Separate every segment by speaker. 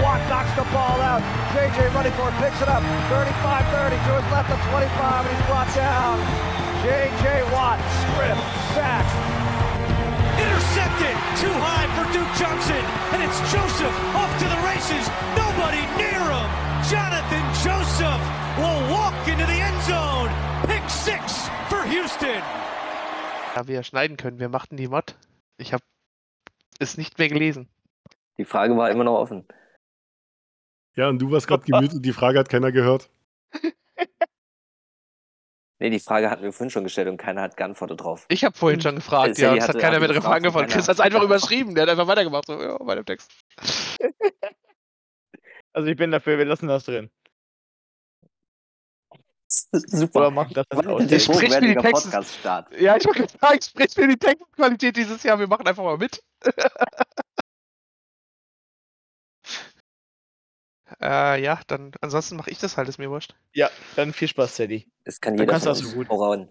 Speaker 1: Watt knocks the ball out. JJ running for it. Picks it up. 35-30 to his left of 25 and he's brought down. JJ Watt. Strip. Sack.
Speaker 2: Intercepted. Too high for Duke Johnson. And it's Joseph off to the races. Nobody near him. Jonathan Joseph will walk into the end zone. Pick six for Houston.
Speaker 3: Ja, wir schneiden können. Wir machten die Mod. Ich habe es nicht mehr gelesen.
Speaker 4: Die Frage war immer noch offen.
Speaker 5: Ja, und du warst gerade gemütet, die Frage hat keiner gehört.
Speaker 4: Nee, die Frage hatten wir vorhin schon gestellt und keiner hat geantwortet drauf.
Speaker 3: Ich habe vorhin schon gefragt, ja, und es hat keiner mehr
Speaker 4: gefragt,
Speaker 3: angefangen. Chris hat es
Speaker 4: hat
Speaker 3: einfach überschrieben, der hat einfach weitergemacht, so, ja, bei dem Text.
Speaker 6: Also ich bin dafür, wir lassen das drin.
Speaker 4: Super.
Speaker 6: Oder machen das
Speaker 4: Wann
Speaker 6: aus.
Speaker 3: Ich mir die? Ja, wollte sprich mir die Textqualität dieses Jahr, wir machen einfach mal mit. Äh, ja, dann, ansonsten mache ich das halt, ist mir wurscht.
Speaker 6: Ja, dann viel Spaß, Sadie.
Speaker 4: Das kann
Speaker 6: Dann
Speaker 4: jeder
Speaker 6: kannst
Speaker 4: von
Speaker 6: du das
Speaker 4: uns
Speaker 6: so gut.
Speaker 4: vorauen.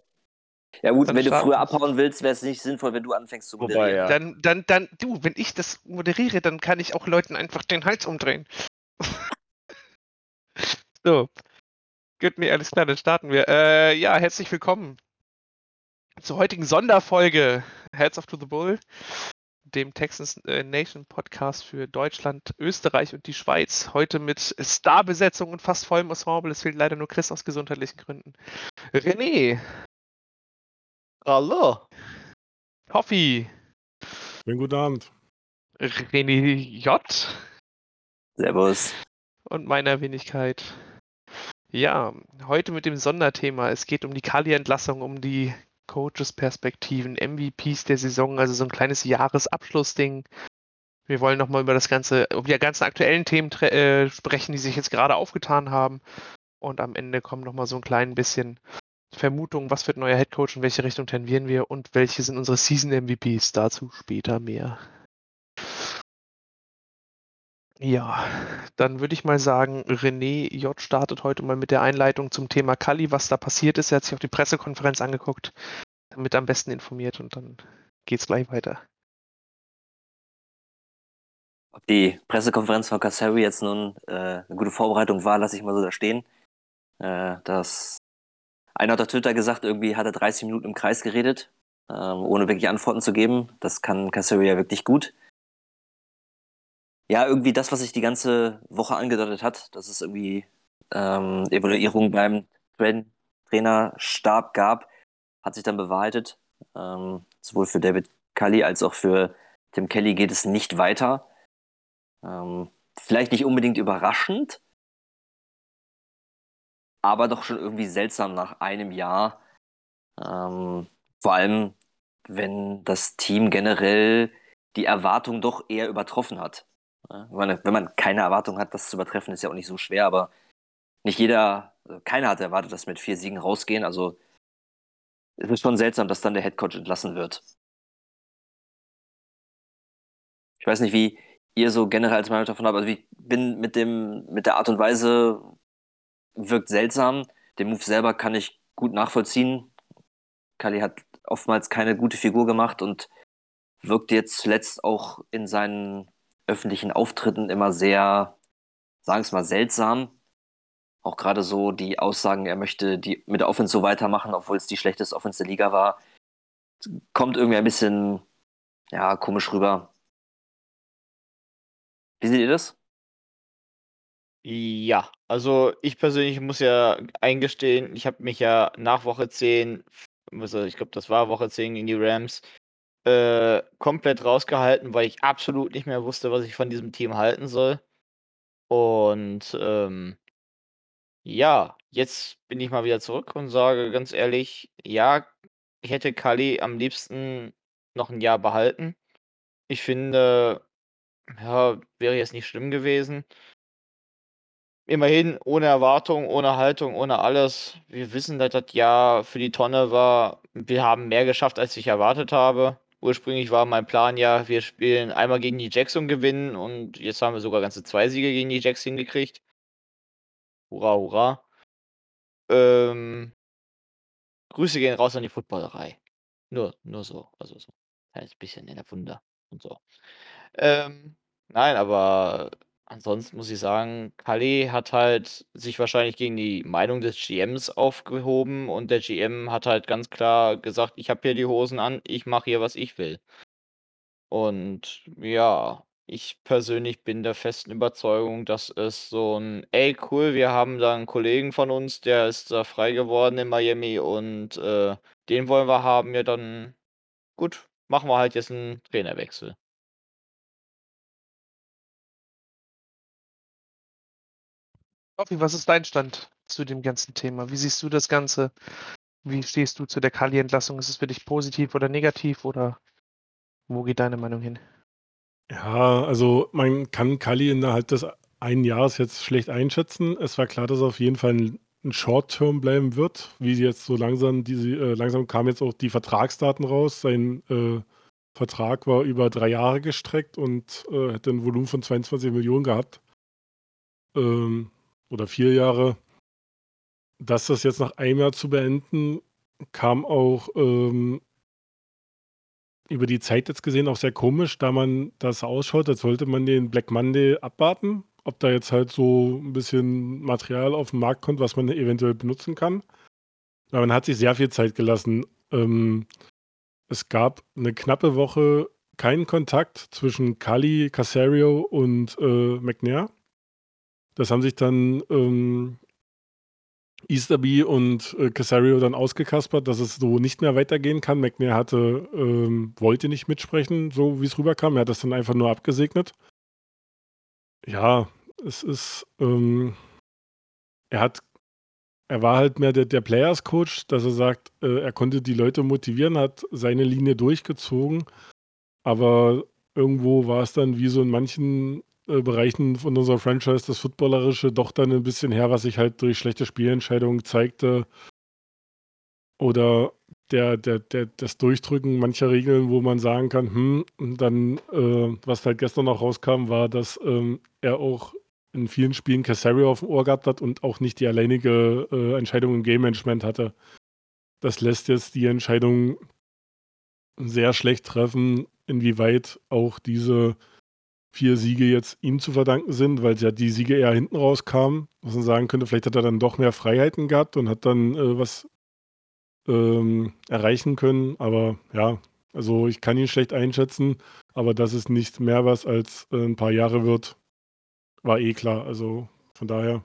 Speaker 4: Ja gut,
Speaker 3: Dann
Speaker 4: wenn du früher abhauen willst, wäre es nicht sinnvoll, wenn du anfängst zu
Speaker 6: Wobei,
Speaker 4: moderieren.
Speaker 6: ja.
Speaker 3: Dann, dann, dann, du, wenn ich das moderiere, dann kann ich auch Leuten einfach den Hals umdrehen. so. Gut, nee, alles klar, dann starten wir. Äh, ja, herzlich willkommen zur heutigen Sonderfolge Heads of to the Bull, dem Texans äh, Nation Podcast für Deutschland, Österreich und die Schweiz. Heute mit Starbesetzung und fast vollem Ensemble. Es fehlt leider nur Chris aus gesundheitlichen Gründen. René,
Speaker 6: Hallo.
Speaker 3: Hoffi,
Speaker 5: Schönen guten Abend.
Speaker 3: René J.
Speaker 4: Servus.
Speaker 3: und meiner Wenigkeit. Ja, heute mit dem Sonderthema. Es geht um die Kali-Entlassung, um die Coaches-Perspektiven, MVPs der Saison, also so ein kleines Jahresabschlussding. Wir wollen nochmal über das ganze, um die ganzen aktuellen Themen äh, sprechen, die sich jetzt gerade aufgetan haben. Und am Ende kommen nochmal so ein klein bisschen Vermutungen, was wird neuer Headcoach, in welche Richtung tendieren wir und welche sind unsere Season-MVPs. Dazu später mehr. Ja, dann würde ich mal sagen, René J. startet heute mal mit der Einleitung zum Thema Kali, was da passiert ist. Er hat sich auch die Pressekonferenz angeguckt, damit am besten informiert und dann geht's gleich weiter.
Speaker 4: Ob die Pressekonferenz von Kasseri jetzt nun äh, eine gute Vorbereitung war, lasse ich mal so da stehen. Äh, das einer hat auf Twitter gesagt, irgendwie hat er 30 Minuten im Kreis geredet, ähm, ohne wirklich Antworten zu geben. Das kann Kasseri ja wirklich gut. Ja, irgendwie das, was sich die ganze Woche angedeutet hat, dass es irgendwie ähm, Evaluierung beim Train Trainerstab gab, hat sich dann bewahrheitet. Ähm, sowohl für David Cully als auch für Tim Kelly geht es nicht weiter. Ähm, vielleicht nicht unbedingt überraschend, aber doch schon irgendwie seltsam nach einem Jahr. Ähm, vor allem, wenn das Team generell die Erwartung doch eher übertroffen hat. Ja, Wenn man, keine Erwartung hat, das zu übertreffen, ist ja auch nicht so schwer, aber nicht jeder, also keiner hat erwartet, dass mit vier Siegen rausgehen. Also es ist schon seltsam, dass dann der Headcoach entlassen wird. Ich weiß nicht, wie ihr so generell als Meinung davon habt. Also ich bin mit dem, mit der Art und Weise wirkt seltsam. Den Move selber kann ich gut nachvollziehen. Kali hat oftmals keine gute Figur gemacht und wirkt jetzt zuletzt auch in seinen öffentlichen Auftritten immer sehr, sagen wir es mal, seltsam. Auch gerade so die Aussagen, er möchte die mit der Offense so weitermachen, obwohl es die schlechteste Offense der Liga war, kommt irgendwie ein bisschen, ja, komisch rüber. Wie seht ihr das?
Speaker 6: Ja, also ich persönlich muss ja eingestehen, ich habe mich ja nach Woche 10, also ich glaube, das war Woche 10 gegen die Rams, äh, komplett rausgehalten, weil ich absolut nicht mehr wusste, was ich von diesem Team halten soll. Und ähm, ja, jetzt bin ich mal wieder zurück und sage ganz ehrlich, ja, ich hätte Kali am liebsten noch ein Jahr behalten. Ich finde, ja, wäre jetzt nicht schlimm gewesen. immerhin ohne Erwartung, ohne Haltung, ohne alles. Wir wissen, dass das Jahr für die Tonne war. Wir haben mehr geschafft, als ich erwartet habe. Ursprünglich war mein Plan ja, wir spielen einmal gegen die Jacks und gewinnen und jetzt haben wir sogar ganze zwei Siege gegen die Jacks hingekriegt. Hurra, hurra. Ähm, Grüße gehen raus an die Footballerei. Nur, nur so. Also so. Ein bisschen in der Wunder und so. Ähm, nein, aber ansonsten muss ich sagen, Kalli hat halt sich wahrscheinlich gegen die Meinung des GMs aufgehoben und der GM hat halt ganz klar gesagt, ich habe hier die Hosen an, ich mache hier, was ich will. Und ja, ich persönlich bin der festen Überzeugung, dass es so ein, ey, cool, wir haben da einen Kollegen von uns, der ist da frei geworden in Miami und äh, den wollen wir haben, ja dann gut, machen wir halt jetzt einen Trainerwechsel.
Speaker 3: Raffi, was ist dein Stand zu dem ganzen Thema? Wie siehst du das Ganze? Wie stehst du zu der Kali-Entlassung? Ist es für dich positiv oder negativ oder wo geht deine Meinung hin?
Speaker 5: Ja, also man kann Kali innerhalb des einen Jahres jetzt schlecht einschätzen. Es war klar, dass er auf jeden Fall ein, ein Short-Term bleiben wird, wie jetzt so langsam, diese, äh, langsam kamen jetzt auch die Vertragsdaten raus. Sein äh, Vertrag war über drei Jahre gestreckt und äh, hätte ein Volumen von 22 Millionen gehabt. Ähm, oder vier Jahre. Dass das jetzt nach einem Jahr zu beenden, kam auch ähm, über die Zeit jetzt gesehen auch sehr komisch, da man das ausschaut, als wollte man den Black Monday abwarten, ob da jetzt halt so ein bisschen Material auf den Markt kommt, was man eventuell benutzen kann. Aber man hat sich sehr viel Zeit gelassen. Ähm, es gab eine knappe Woche keinen Kontakt zwischen Kali, Casario und äh, McNair. Das haben sich dann ähm, Easterby und äh, Casario dann ausgekaspert, dass es so nicht mehr weitergehen kann. McNair hatte, ähm, wollte nicht mitsprechen, so wie es rüberkam. Er hat das dann einfach nur abgesegnet. Ja, es ist, ähm, er hat, er war halt mehr der, der Players Coach, dass er sagt, äh, er konnte die Leute motivieren, hat seine Linie durchgezogen, aber irgendwo war es dann wie so in manchen äh, Bereichen von unserer Franchise das Footballerische doch dann ein bisschen her, was sich halt durch schlechte Spielentscheidungen zeigte. Oder der, der, der, das Durchdrücken mancher Regeln, wo man sagen kann, hm, dann, äh, was halt gestern noch rauskam, war, dass ähm, er auch in vielen Spielen Casario auf dem Ohr gehabt hat und auch nicht die alleinige äh, Entscheidung im Game Management hatte. Das lässt jetzt die Entscheidung sehr schlecht treffen, inwieweit auch diese vier Siege jetzt ihm zu verdanken sind, weil ja die Siege eher hinten rauskamen, was man sagen könnte, vielleicht hat er dann doch mehr Freiheiten gehabt und hat dann äh, was ähm, erreichen können. Aber ja, also ich kann ihn schlecht einschätzen, aber dass es nicht mehr was als äh, ein paar Jahre wird, war eh klar. Also von daher.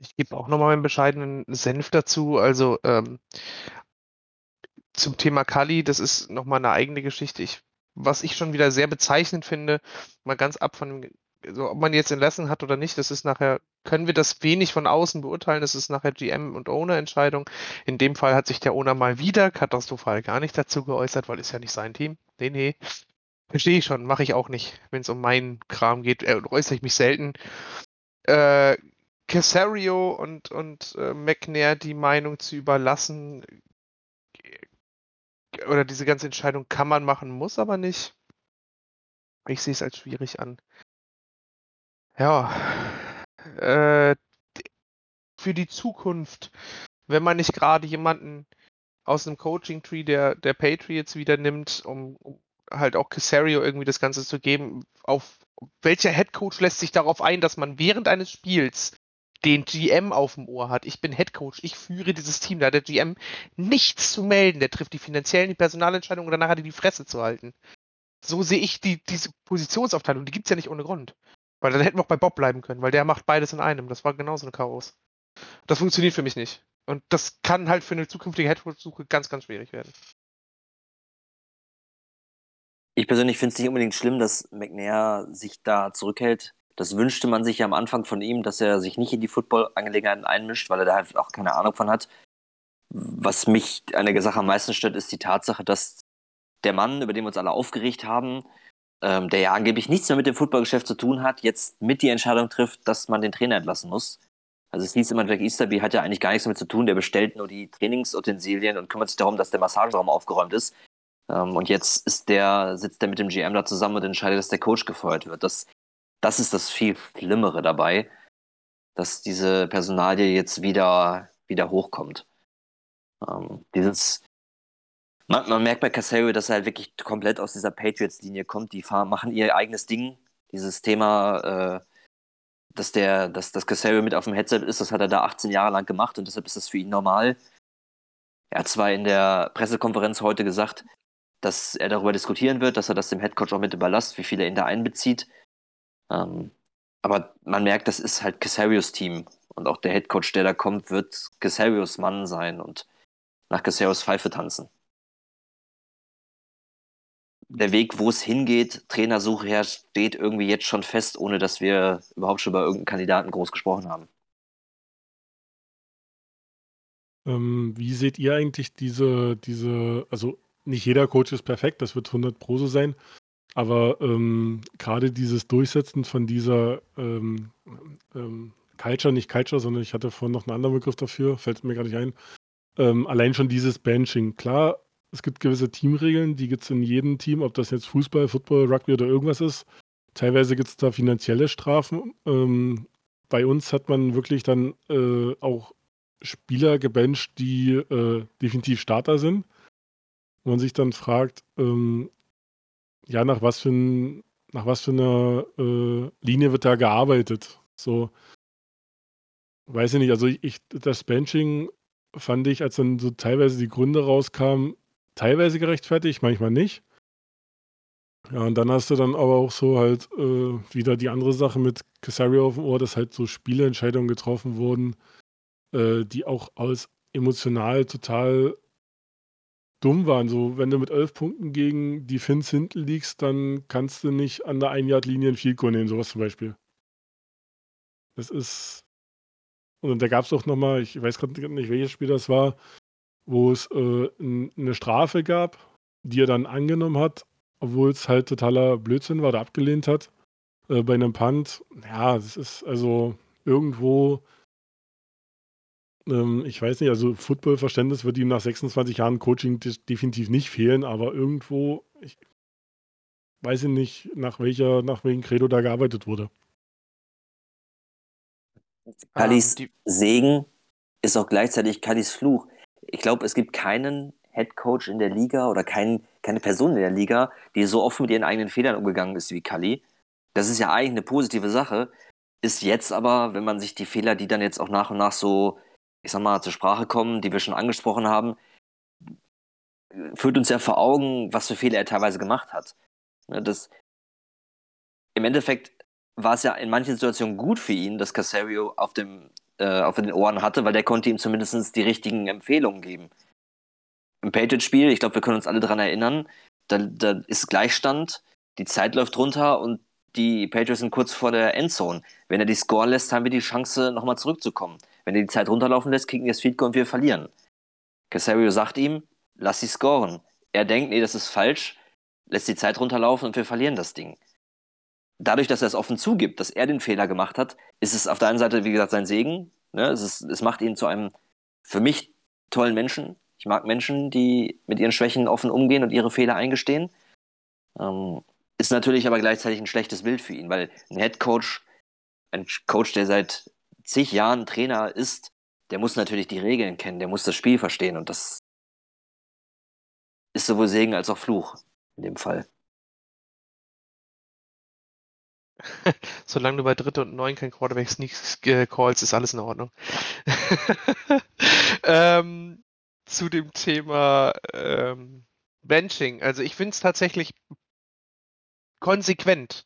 Speaker 3: Ich gebe auch nochmal meinen bescheidenen Senf dazu. Also ähm, zum Thema Kali, das ist nochmal eine eigene Geschichte. Ich, was ich schon wieder sehr bezeichnend finde, mal ganz ab von, also ob man jetzt entlassen hat oder nicht, das ist nachher, können wir das wenig von außen beurteilen, das ist nachher GM und Owner-Entscheidung. In dem Fall hat sich der Owner mal wieder katastrophal gar nicht dazu geäußert, weil ist ja nicht sein Team. Nee, nee. Verstehe ich schon, mache ich auch nicht, wenn es um meinen Kram geht, äh, äußere ich mich selten. Äh, Casario und, und äh, McNair die Meinung zu überlassen, oder diese ganze Entscheidung kann man machen, muss aber nicht. Ich sehe es als schwierig an. Ja, äh, für die Zukunft, wenn man nicht gerade jemanden aus einem Coaching-Tree der, der Patriots wieder nimmt, um, um halt auch Casario irgendwie das Ganze zu geben, auf welcher Headcoach lässt sich darauf ein, dass man während eines Spiels den GM auf dem Ohr hat. Ich bin Head Coach, ich führe dieses Team. Da hat der GM nichts zu melden. Der trifft die finanziellen, die Personalentscheidungen und danach hat er die Fresse zu halten. So sehe ich die, diese Positionsaufteilung. Die gibt es ja nicht ohne Grund. Weil dann hätten wir auch bei Bob bleiben können, weil der macht beides in einem. Das war genauso ein Chaos. Das funktioniert für mich nicht. Und das kann halt für eine zukünftige Headcoach-Suche ganz, ganz schwierig werden.
Speaker 4: Ich persönlich finde es nicht unbedingt schlimm, dass McNair sich da zurückhält. Das wünschte man sich ja am Anfang von ihm, dass er sich nicht in die Football-Angelegenheiten einmischt, weil er da halt auch keine Ahnung von hat. Was mich an der Sache am meisten stört, ist die Tatsache, dass der Mann, über den wir uns alle aufgeregt haben, ähm, der ja angeblich nichts mehr mit dem Footballgeschäft zu tun hat, jetzt mit die Entscheidung trifft, dass man den Trainer entlassen muss. Also es hieß immer, Jack Easterby hat ja eigentlich gar nichts damit zu tun, der bestellt nur die Trainingsutensilien und kümmert sich darum, dass der Massageraum aufgeräumt ist. Ähm, und jetzt ist der, sitzt der mit dem GM da zusammen und entscheidet, dass der Coach gefeuert wird. Das, das ist das viel Schlimmere dabei, dass diese Personalie jetzt wieder, wieder hochkommt. Ähm, dieses, man, man, merkt bei Casario, dass er halt wirklich komplett aus dieser Patriots-Linie kommt. Die fahren, machen ihr eigenes Ding. Dieses Thema, äh, dass der, dass das Casario mit auf dem Headset ist, das hat er da 18 Jahre lang gemacht und deshalb ist das für ihn normal. Er hat zwar in der Pressekonferenz heute gesagt, dass er darüber diskutieren wird, dass er das dem Headcoach auch mit überlasst, wie viel er ihn da einbezieht. Ähm, aber man merkt, das ist halt Casarios Team. Und auch der Headcoach, der da kommt, wird Casarios Mann sein und nach Casarios Pfeife tanzen. Der Weg, wo es hingeht, Trainersuche her, steht irgendwie jetzt schon fest, ohne dass wir überhaupt schon über irgendeinen Kandidaten groß gesprochen haben.
Speaker 5: Ähm, wie seht ihr eigentlich diese, diese, also nicht jeder Coach ist perfekt, das wird 100 Pro so sein. Aber ähm, gerade dieses Durchsetzen von dieser ähm, ähm, Culture, nicht Culture, sondern ich hatte vorhin noch einen anderen Begriff dafür, fällt mir gerade nicht ein. Ähm, allein schon dieses Benching. Klar, es gibt gewisse Teamregeln, die gibt es in jedem Team, ob das jetzt Fußball, Football, Rugby oder irgendwas ist. Teilweise gibt es da finanzielle Strafen. Ähm, bei uns hat man wirklich dann äh, auch Spieler gebencht, die äh, definitiv Starter sind wo man sich dann fragt, ähm, ja, nach was für, ein, nach was für einer äh, Linie wird da gearbeitet? So, weiß ich nicht, also ich, das Benching fand ich, als dann so teilweise die Gründe rauskamen, teilweise gerechtfertigt, manchmal nicht. Ja, und dann hast du dann aber auch so halt äh, wieder die andere Sache mit Casario auf dem Ohr, dass halt so Spieleentscheidungen getroffen wurden, äh, die auch aus emotional total dumm waren. So, wenn du mit elf Punkten gegen die Finns hinten liegst, dann kannst du nicht an der Ein-Yard-Linie nehmen, sowas zum Beispiel. Das ist. Und da gab es auch nochmal, ich weiß gerade nicht, welches Spiel das war, wo es äh, eine Strafe gab, die er dann angenommen hat, obwohl es halt totaler Blödsinn war oder abgelehnt hat. Äh, bei einem Punt. Ja, das ist also irgendwo ähm, ich weiß nicht, also Football-Verständnis wird ihm nach 26 Jahren Coaching definitiv nicht fehlen, aber irgendwo, ich weiß ich nicht, nach welcher, nach welchem Credo da gearbeitet wurde.
Speaker 4: Kallis ähm, Segen ist auch gleichzeitig Kallis Fluch. Ich glaube, es gibt keinen Head Coach in der Liga oder kein, keine Person in der Liga, die so offen mit ihren eigenen Fehlern umgegangen ist wie Kalli. Das ist ja eigentlich eine positive Sache. Ist jetzt aber, wenn man sich die Fehler, die dann jetzt auch nach und nach so ich sag mal, zur Sprache kommen, die wir schon angesprochen haben, führt uns ja vor Augen, was für Fehler er teilweise gemacht hat. Ne, das, Im Endeffekt war es ja in manchen Situationen gut für ihn, dass Casario auf, dem, äh, auf den Ohren hatte, weil der konnte ihm zumindest die richtigen Empfehlungen geben. Im Patriot-Spiel, ich glaube, wir können uns alle daran erinnern, da, da ist Gleichstand, die Zeit läuft runter und die Patriots sind kurz vor der Endzone. Wenn er die Score lässt, haben wir die Chance, nochmal zurückzukommen. Wenn er die Zeit runterlaufen lässt, kriegen wir das Feed und wir verlieren. Casario sagt ihm, lass sie scoren. Er denkt, nee, das ist falsch, lässt die Zeit runterlaufen und wir verlieren das Ding. Dadurch, dass er es offen zugibt, dass er den Fehler gemacht hat, ist es auf der einen Seite, wie gesagt, sein Segen. Ne? Es, ist, es macht ihn zu einem für mich tollen Menschen. Ich mag Menschen, die mit ihren Schwächen offen umgehen und ihre Fehler eingestehen. Ähm, ist natürlich aber gleichzeitig ein schlechtes Bild für ihn, weil ein Head Coach, ein Coach, der seit zig Jahren Trainer ist, der muss natürlich die Regeln kennen, der muss das Spiel verstehen und das ist sowohl Segen als auch Fluch in dem Fall.
Speaker 3: Solange du bei Dritte und Neun kein Quarterback Sneaks äh, callst, ist alles in Ordnung. ähm, zu dem Thema ähm, Benching. Also ich finde es tatsächlich konsequent.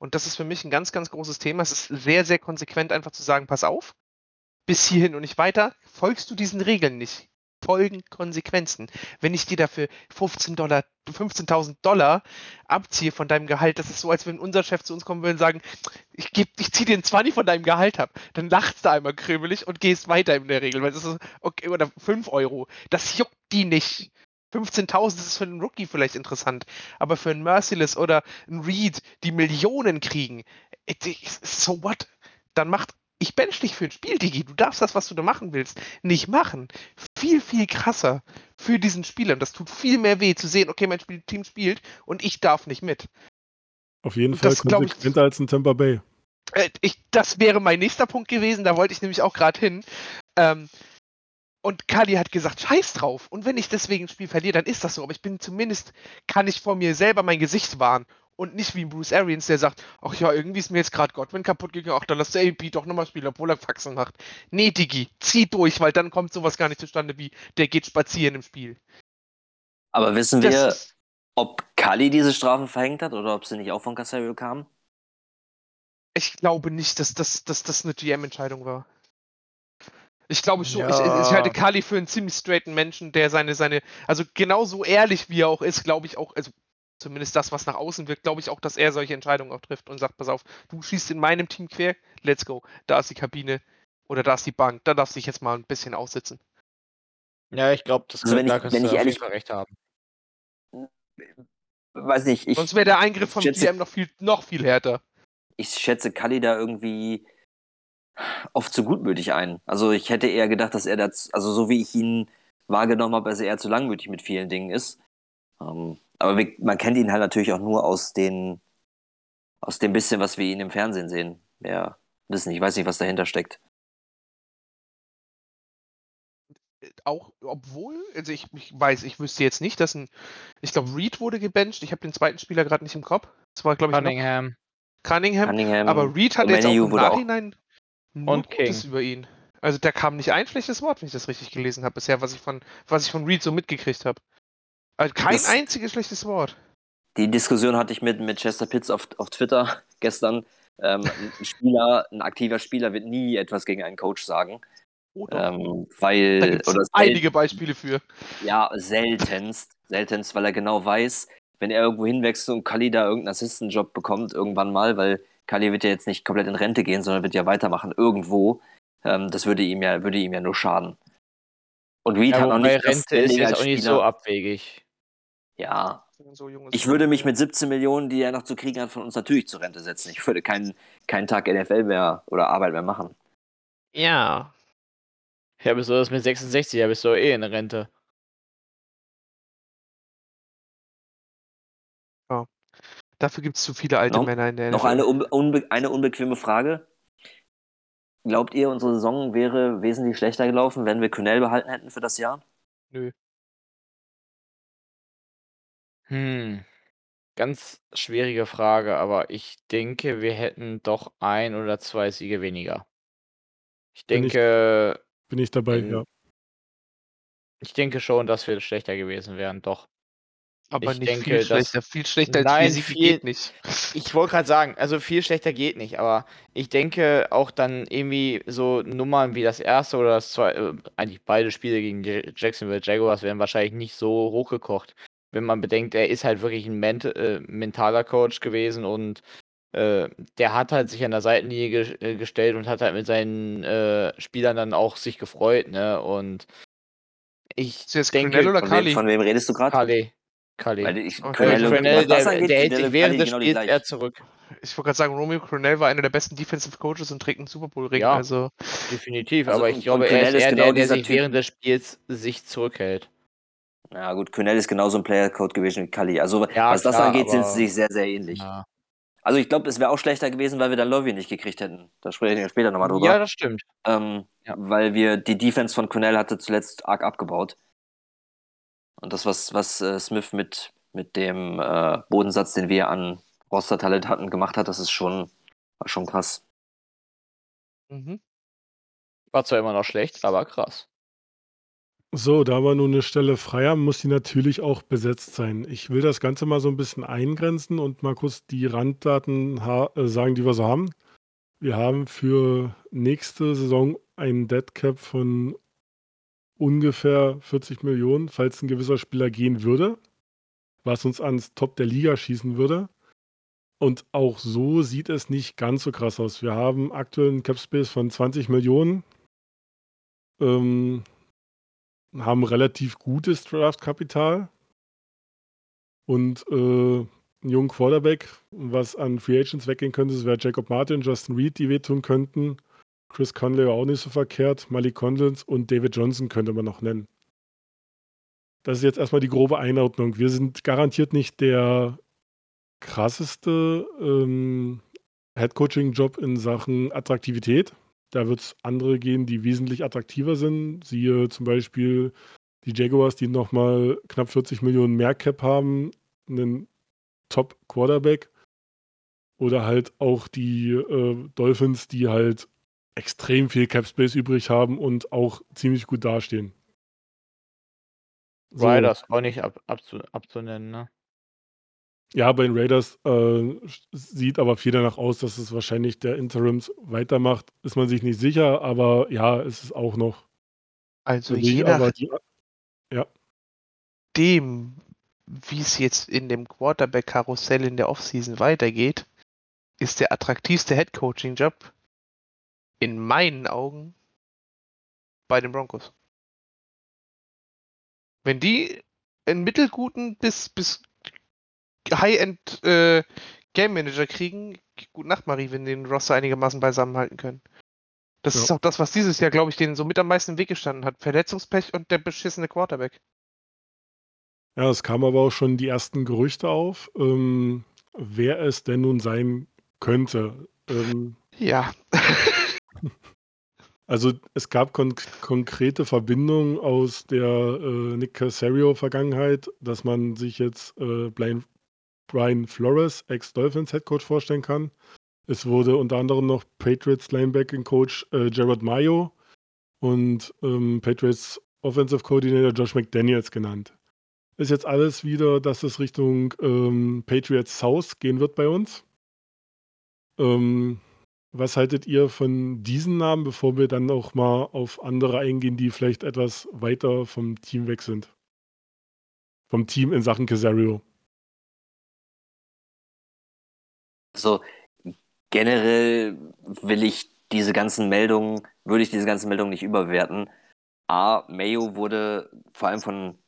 Speaker 3: Und das ist für mich ein ganz, ganz großes Thema. Es ist sehr, sehr konsequent, einfach zu sagen, pass auf, bis hierhin und nicht weiter, folgst du diesen Regeln nicht. Folgen Konsequenzen. Wenn ich dir dafür 15 Dollar, 15.000 Dollar abziehe von deinem Gehalt, das ist so, als wenn unser Chef zu uns kommen würde und sagen, ich, ich ziehe dir einen 20 von deinem Gehalt ab. Dann lachst du einmal krümelig und gehst weiter in der Regel, weil das ist okay, oder 5 Euro. Das juckt die nicht. 15.000 ist für einen Rookie vielleicht interessant, aber für einen Merciless oder einen Reed, die Millionen kriegen, äh, so what? Dann macht ich bench dich für ein Spiel, Digi. Du darfst das, was du da machen willst, nicht machen. Viel, viel krasser für diesen Spieler. Und das tut viel mehr weh zu sehen, okay, mein Spiel Team spielt und ich darf nicht mit.
Speaker 5: Auf jeden Fall konsequenter als ein Tampa Bay.
Speaker 3: Äh, ich, das wäre mein nächster Punkt gewesen, da wollte ich nämlich auch gerade hin. Ähm, und Kali hat gesagt, scheiß drauf. Und wenn ich deswegen ein Spiel verliere, dann ist das so. Aber ich bin zumindest, kann ich vor mir selber mein Gesicht wahren. Und nicht wie Bruce Arians, der sagt, ach ja, irgendwie ist mir jetzt gerade Godwin kaputt gegangen, ach, dann lass der AP doch nochmal spielen, obwohl er Faxen macht. Nee, Digi, zieh durch, weil dann kommt sowas gar nicht zustande wie, der geht spazieren im Spiel.
Speaker 4: Aber wissen das wir, ob Kali diese Strafe verhängt hat oder ob sie nicht auch von Casario kam?
Speaker 3: Ich glaube nicht, dass das, dass das eine GM-Entscheidung war. Ich glaube schon, ja. ich, ich, halte Kali für einen ziemlich straighten Menschen, der seine, seine, also genauso ehrlich wie er auch ist, glaube ich auch, also zumindest das, was nach außen wirkt, glaube ich auch, dass er solche Entscheidungen auch trifft und sagt, pass auf, du schießt in meinem Team quer, let's go. Da ist die Kabine oder da ist die Bank, da darfst du dich jetzt mal ein bisschen aussitzen.
Speaker 6: Ja, ich glaube, das
Speaker 4: also wenn ich, wenn ich ehrlich
Speaker 6: recht haben.
Speaker 4: Weiß nicht, ich.
Speaker 3: Sonst wäre der Eingriff vom schätze, GM noch viel, noch viel härter.
Speaker 4: Ich schätze Kali da irgendwie oft zu gutmütig ein. Also ich hätte eher gedacht, dass er das, also so wie ich ihn wahrgenommen habe, dass er eher zu langmütig mit vielen Dingen ist. Ähm, aber wir, man kennt ihn halt natürlich auch nur aus den, aus dem bisschen, was wir ihn im Fernsehen sehen. Ja, wissen, ich weiß nicht, was dahinter steckt.
Speaker 3: Auch, obwohl, also ich, ich weiß, ich wüsste jetzt nicht, dass ein, ich glaube, Reed wurde gebencht. Ich habe den zweiten Spieler gerade nicht im Kopf. Das war, glaube ich,
Speaker 6: Cunningham.
Speaker 3: Cunningham. Cunningham. Aber Reed hat jetzt auch im Nachhinein nur und Gutes über ihn. Also da kam nicht ein schlechtes Wort, wenn ich das richtig gelesen habe bisher, was ich von, was ich von Reed so mitgekriegt habe. Also kein das, einziges schlechtes Wort.
Speaker 4: Die Diskussion hatte ich mit, mit Chester Pitts auf, auf Twitter gestern. Ähm, ein Spieler, ein aktiver Spieler wird nie etwas gegen einen Coach sagen.
Speaker 3: Oh
Speaker 4: ähm, weil,
Speaker 3: da oder einige Beispiele für.
Speaker 4: Ja, seltenst. Seltenst, weil er genau weiß, wenn er irgendwo hinwechselt und Kali da irgendeinen Assistant-Job bekommt, irgendwann mal, weil Kali wird ja jetzt nicht komplett in Rente gehen, sondern wird ja weitermachen irgendwo. Ähm, das würde ihm ja, würde ihm ja nur schaden.
Speaker 6: Und Reed ja, hat auch nicht Rente ist jetzt auch nicht so abwegig.
Speaker 4: Ja. So ich würde mich mit 17 Millionen, die er noch zu kriegen hat, von uns natürlich zur Rente setzen. Ich würde keinen, keinen Tag NFL mehr oder Arbeit mehr machen.
Speaker 6: Ja. Ja, bist du das mit 66, ja, bist du eh in der Rente.
Speaker 3: Ja. Dafür gibt es zu viele alte
Speaker 4: noch,
Speaker 3: Männer in der
Speaker 4: NFL. Noch eine, unbe eine unbequeme Frage. Glaubt ihr, unsere Saison wäre wesentlich schlechter gelaufen, wenn wir Cunell behalten hätten für das Jahr?
Speaker 3: Nö.
Speaker 6: Hm. Ganz schwierige Frage, aber ich denke, wir hätten doch ein oder zwei Siege weniger. Ich Bin ich, denke,
Speaker 5: bin ich dabei, ja.
Speaker 6: ich denke schon, dass wir schlechter gewesen wären, doch.
Speaker 3: Aber
Speaker 6: Ich
Speaker 3: nicht
Speaker 6: denke,
Speaker 3: viel schlechter. Viel schlechter als
Speaker 6: Nein,
Speaker 3: vier Siege
Speaker 6: viel-
Speaker 3: geht nicht.
Speaker 6: Ich wollte gerade sagen, also viel schlechter geht nicht, aber ich denke auch dann irgendwie so Nummern wie das erste oder das zweite, äh, eigentlich beide Spiele gegen Jacksonville Jaguars werden wahrscheinlich nicht so hochgekocht. Wenn man bedenkt, er ist halt wirklich ein ment äh, mentaler Coach gewesen und äh, der hat halt sich an der Seitenlinie ge äh, gestellt und hat halt mit seinen äh, Spielern dann auch sich gefreut, ne? Und ich
Speaker 3: Ist jetzt
Speaker 6: denke,
Speaker 3: oder
Speaker 4: Von wem,
Speaker 3: Kali?
Speaker 4: von wem redest du gerade?
Speaker 6: Kali.
Speaker 4: Weil ich,
Speaker 3: Okay.
Speaker 4: Das
Speaker 6: der,
Speaker 4: angeht,
Speaker 6: der hält sich während des
Speaker 4: genau
Speaker 6: Spiels eher zurück.
Speaker 3: Ich wollte gerade sagen, Romeo Cornell war einer der besten Defensive Coaches und trägt einen Super Bowl Ring.
Speaker 6: Ja.
Speaker 3: Also
Speaker 6: Definitiv,
Speaker 4: Also,
Speaker 6: aber ich glaube, er ist eher
Speaker 4: genau
Speaker 6: der, der sich
Speaker 4: Typ.
Speaker 6: während des Spiels sich zurückhält.
Speaker 4: Ja gut, Cornell ist genauso ein Player-Code gewesen wie Kali. Also
Speaker 6: Ja,
Speaker 4: was das
Speaker 6: klar,
Speaker 4: angeht, sind sie sich sehr, sehr ähnlich.
Speaker 6: Ja,
Speaker 4: Also ich glaube, es wäre auch schlechter gewesen, weil wir dann Lovey nicht gekriegt hätten. Da sprechen wir später nochmal drüber.
Speaker 6: ja das stimmt.
Speaker 4: ähm,
Speaker 6: Ja.
Speaker 4: Weil wir die Defense von Cornell hatte zuletzt arg abgebaut. Und das, was, was äh, Smith mit, mit dem äh, Bodensatz, den wir an Roster-Talent hatten, gemacht hat, das ist schon, war schon krass.
Speaker 3: mhm.
Speaker 6: War zwar immer noch schlecht, aber krass.
Speaker 5: So, da wir nur eine Stelle frei haben, muss die natürlich auch besetzt sein. Ich will das Ganze mal so ein bisschen eingrenzen und mal kurz die Randdaten äh, sagen, die wir so haben. Wir haben für nächste Saison einen Deadcap von ungefähr 40 Millionen, falls ein gewisser Spieler gehen würde, was uns ans Top der Liga schießen würde. Und auch so sieht es nicht ganz so krass aus. Wir haben aktuell einen Cap Space von 20 Millionen. Ähm, haben relativ gutes Draftkapital und äh, einen jungen Quarterback, was an Free Agents weggehen könnte. Das wäre Jacob Martin, Justin Reed, die wehtun könnten. Chris Conley war auch nicht so verkehrt. Malik Condlins und David Johnson könnte man noch nennen. Das ist jetzt erstmal die grobe Einordnung. Wir sind garantiert nicht der krasseste ähm, Headcoaching-Job in Sachen Attraktivität. Da wird es andere gehen, die wesentlich attraktiver sind. Siehe zum Beispiel die Jaguars, die nochmal knapp 40 Millionen mehr Cap haben, einen Top-Quarterback. Oder halt auch die äh, Dolphins, die halt extrem viel Cap Space übrig haben und auch ziemlich gut dastehen.
Speaker 6: So. Riders auch nicht ab, abzu, abzunennen, ne?
Speaker 5: Ja, bei den Raiders äh, sieht aber viel danach aus, dass es wahrscheinlich der Interims weitermacht. Ist man sich nicht sicher, aber ja, ist es auch noch.
Speaker 3: Also je nach die, ja. dem, wie es jetzt in dem Quarterback-Karussell in der Offseason weitergeht, ist der attraktivste Headcoaching-Job in meinen Augen bei den Broncos. Wenn die einen mittelguten bis, bis High-End äh, Game Manager kriegen, gut Nacht, Marie, wenn den Roster einigermaßen beisammenhalten können. Das ja. ist auch das, was dieses Jahr, glaube ich, denen so mit am meisten im Weg gestanden hat. Verletzungspech und der beschissene Quarterback.
Speaker 5: Ja, es kamen aber auch schon die ersten Gerüchte auf, ähm, wer es denn nun sein könnte. Ähm,
Speaker 3: ja.
Speaker 5: Also es gab kon konkrete Verbindungen aus der äh, Nick Casario-Vergangenheit, dass man sich jetzt äh, Brian, Brian Flores, Ex-Dolphins Headcoach, vorstellen kann. Es wurde unter anderem noch Patriots Linebacking Coach äh, Jared Mayo und ähm, Patriots Offensive Coordinator Josh McDaniels genannt. Ist jetzt alles wieder, dass es Richtung ähm, Patriots South gehen wird bei uns. Ähm, was haltet ihr von diesen Namen, bevor wir dann auch mal auf andere eingehen, die vielleicht etwas weiter vom Team weg sind? Vom Team in Sachen Casario.
Speaker 4: Also generell will ich diese ganzen Meldungen, würde ich diese ganzen Meldungen nicht überwerten. A, Mayo wurde vor allem von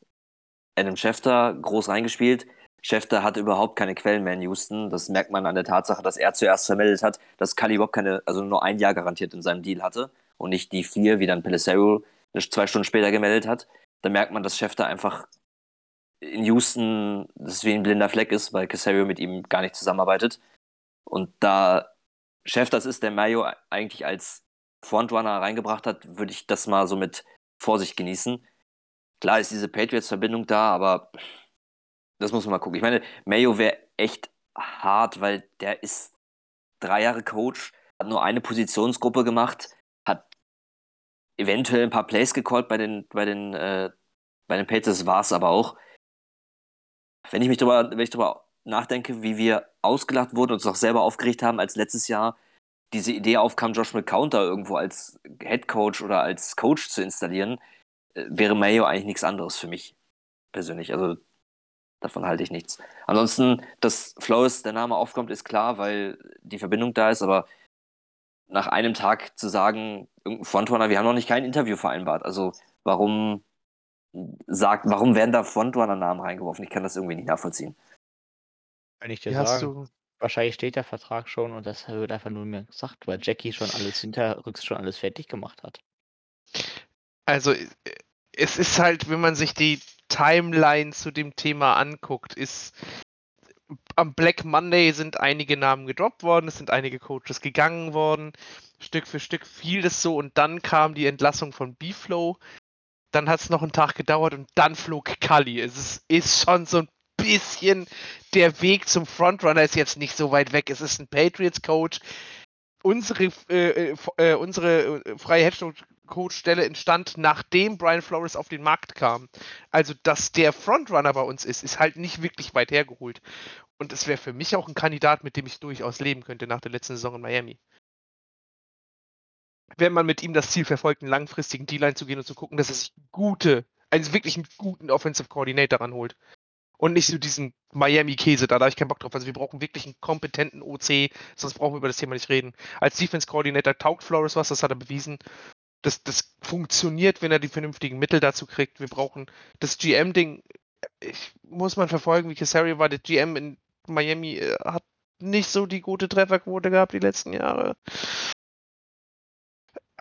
Speaker 4: Adam Schefter groß reingespielt. Schäfter hatte überhaupt keine Quellen mehr in Houston. Das merkt man an der Tatsache, dass er zuerst vermeldet hat, dass Cully überhaupt keine, also nur ein Jahr garantiert in seinem Deal hatte und nicht die vier, wie dann Pelissero zwei Stunden später gemeldet hat. Da merkt man, dass Schäfter einfach in Houston, das ist wie ein blinder Fleck ist, weil Casario mit ihm gar nicht zusammenarbeitet. Und da das ist, der Mayo eigentlich als Frontrunner reingebracht hat, würde ich das mal so mit Vorsicht genießen. Klar ist diese Patriots-Verbindung da, aber das muss man mal gucken. Ich meine, Mayo wäre echt hart, weil der ist drei Jahre Coach, hat nur eine Positionsgruppe gemacht, hat eventuell ein paar Plays gecallt bei den, bei den, äh, bei den Patriots war es aber auch. Wenn ich mich darüber, wenn ich darüber nachdenke, wie wir ausgelacht wurden und uns auch selber aufgeregt haben, als letztes Jahr diese Idee aufkam, Josh McCounter irgendwo als Head Coach oder als Coach zu installieren, äh, wäre Mayo eigentlich nichts anderes für mich persönlich. Also Davon halte ich nichts. Ansonsten, dass Flores der Name aufkommt, ist klar, weil die Verbindung da ist, aber nach einem Tag zu sagen, irgendein Frontrunner, wir haben noch nicht kein Interview vereinbart. Also warum sagt, warum werden da Frontrunner-Namen reingeworfen? Ich kann das irgendwie nicht nachvollziehen.
Speaker 6: Kann ich dir Wie sagen. Wahrscheinlich steht der Vertrag schon und das wird einfach nur mir gesagt, weil Jackie schon alles hinterrücks schon alles fertig gemacht hat.
Speaker 3: Also es ist halt, wenn man sich die Timeline zu dem Thema anguckt, ist am Black Monday sind einige Namen gedroppt worden, es sind einige Coaches gegangen worden. Stück für Stück fiel es so und dann kam die Entlassung von B-Flow. Dann hat es noch einen Tag gedauert und dann flog Kali. Es ist, ist schon so ein bisschen der Weg zum Frontrunner ist jetzt nicht so weit weg. Es ist ein Patriots-Coach. Unsere, äh, äh, äh unsere äh, freie Headstone Coach-Stelle entstand, nachdem Brian Flores auf den Markt kam. Also, dass der Frontrunner bei uns ist, ist halt nicht wirklich weit hergeholt. Und es wäre für mich auch ein Kandidat, mit dem ich durchaus leben könnte nach der letzten Saison in Miami. Wenn man mit ihm das Ziel verfolgt, einen langfristigen D-Line zu gehen und zu gucken, dass er sich gute, einen wirklich guten Offensive Coordinator ranholt. Und nicht so diesen Miami-Käse, da, da habe ich keinen Bock drauf. Also wir brauchen wirklich einen kompetenten OC, sonst brauchen wir über das Thema nicht reden. Als Defense Coordinator taugt Flores was, das hat er bewiesen. Das, das funktioniert, wenn er die vernünftigen Mittel dazu kriegt. Wir brauchen das GM-Ding. Ich muss man verfolgen, wie Casario war. Der GM in Miami äh, hat nicht so die gute Trefferquote gehabt die letzten Jahre.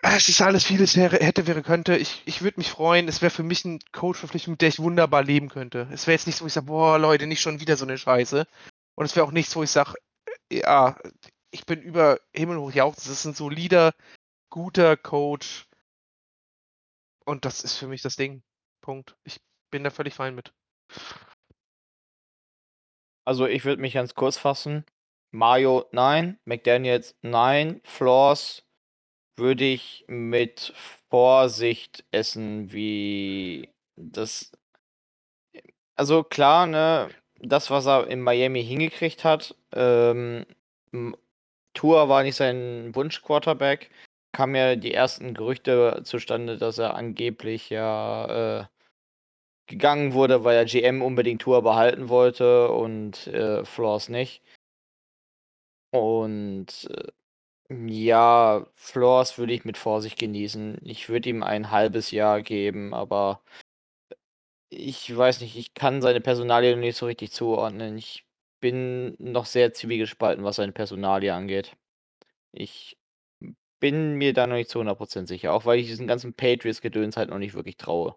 Speaker 3: Es ist alles vieles hätte, wäre, könnte. Ich, ich würde mich freuen. Es wäre für mich ein Coach-Verpflichtung, mit der ich wunderbar leben könnte. Es wäre jetzt nicht so, wo ich sage, boah, Leute, nicht schon wieder so eine Scheiße. Und es wäre auch nichts, wo ich sage, ja, ich bin über Himmel hoch jauchzend. Das ist ein solider, guter Coach. Und das ist für mich das Ding. Punkt. Ich bin da völlig fein mit.
Speaker 6: Also ich würde mich ganz kurz fassen. Mario, nein. McDaniels, nein. Floors würde ich mit Vorsicht essen, wie das. Also klar, ne, das, was er in Miami hingekriegt hat, ähm, Tour war nicht sein Wunsch-Quarterback. Kamen ja die ersten Gerüchte zustande, dass er angeblich ja äh, gegangen wurde, weil er GM unbedingt Tour behalten wollte und äh, Floors nicht. Und äh, ja, Floors würde ich mit Vorsicht genießen. Ich würde ihm ein halbes Jahr geben, aber ich weiß nicht, ich kann seine Personalie noch nicht so richtig zuordnen. Ich bin noch sehr zwiegespalten, was seine Personalie angeht. Ich bin mir da noch nicht zu 100% sicher, auch weil ich diesen ganzen Patriots-Gedöns halt noch nicht wirklich traue.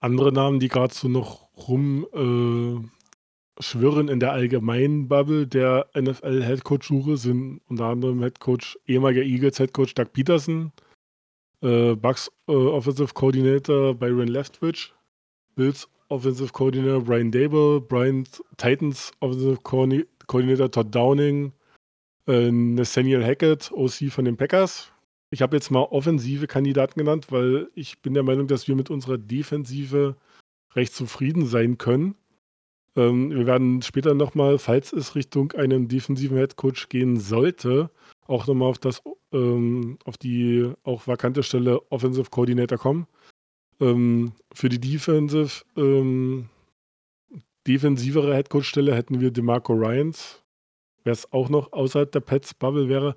Speaker 5: Andere Namen, die gerade so noch rum äh, schwirren in der allgemeinen Bubble der NFL-Headcoach-Suche sind unter anderem Headcoach, ehemaliger Eagles-Headcoach Doug Peterson, äh, Bucks äh, Offensive Coordinator Byron Leftwich, Bills Offensive Coordinator Brian Dable, Brian Titans Offensive Coordinator Todd Downing, äh, Nathaniel Hackett, OC von den Packers. Ich habe jetzt mal offensive Kandidaten genannt, weil ich bin der Meinung, dass wir mit unserer Defensive recht zufrieden sein können. Ähm, wir werden später nochmal, falls es Richtung einem defensiven Headcoach gehen sollte, auch nochmal auf das, ähm, auf die auch vakante Stelle Offensive Coordinator kommen. Ähm, für die Defensive, ähm, defensivere Headcoach-Stelle hätten wir DeMarco Ryans, wer es auch noch außerhalb der Pets-Bubble wäre.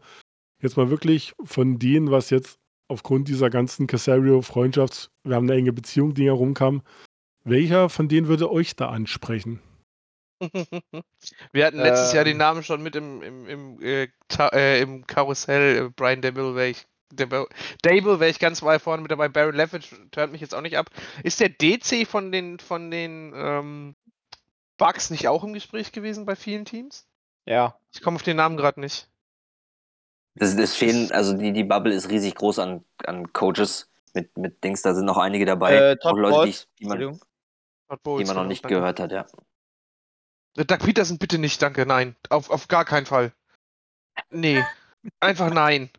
Speaker 5: Jetzt mal wirklich von denen, was jetzt aufgrund dieser ganzen Casario-Freundschafts-, wir haben eine enge Beziehung, die herumkam, welcher von denen würde euch da ansprechen?
Speaker 3: Wir hatten letztes ähm, Jahr den Namen schon mit im, im, im, äh, äh, im Karussell. Äh, Brian Dable wäre ich. Dable wäre ich ganz weit vorne mit dabei. Baron Levitt hört mich jetzt auch nicht ab. Ist der DC von den, von den ähm, Bugs nicht auch im Gespräch gewesen bei vielen Teams?
Speaker 6: Ja.
Speaker 3: Ich komme auf den Namen gerade nicht.
Speaker 4: Das, das fehlen, also die, die Bubble ist riesig groß an, an Coaches mit, mit Dings, da sind noch einige dabei.
Speaker 6: Äh, auch
Speaker 4: Leute, die, die man, die man noch nicht danke. gehört hat, ja.
Speaker 3: Äh, Doug Peterson bitte nicht, danke, nein. Auf, auf gar keinen Fall. Nee. Einfach nein.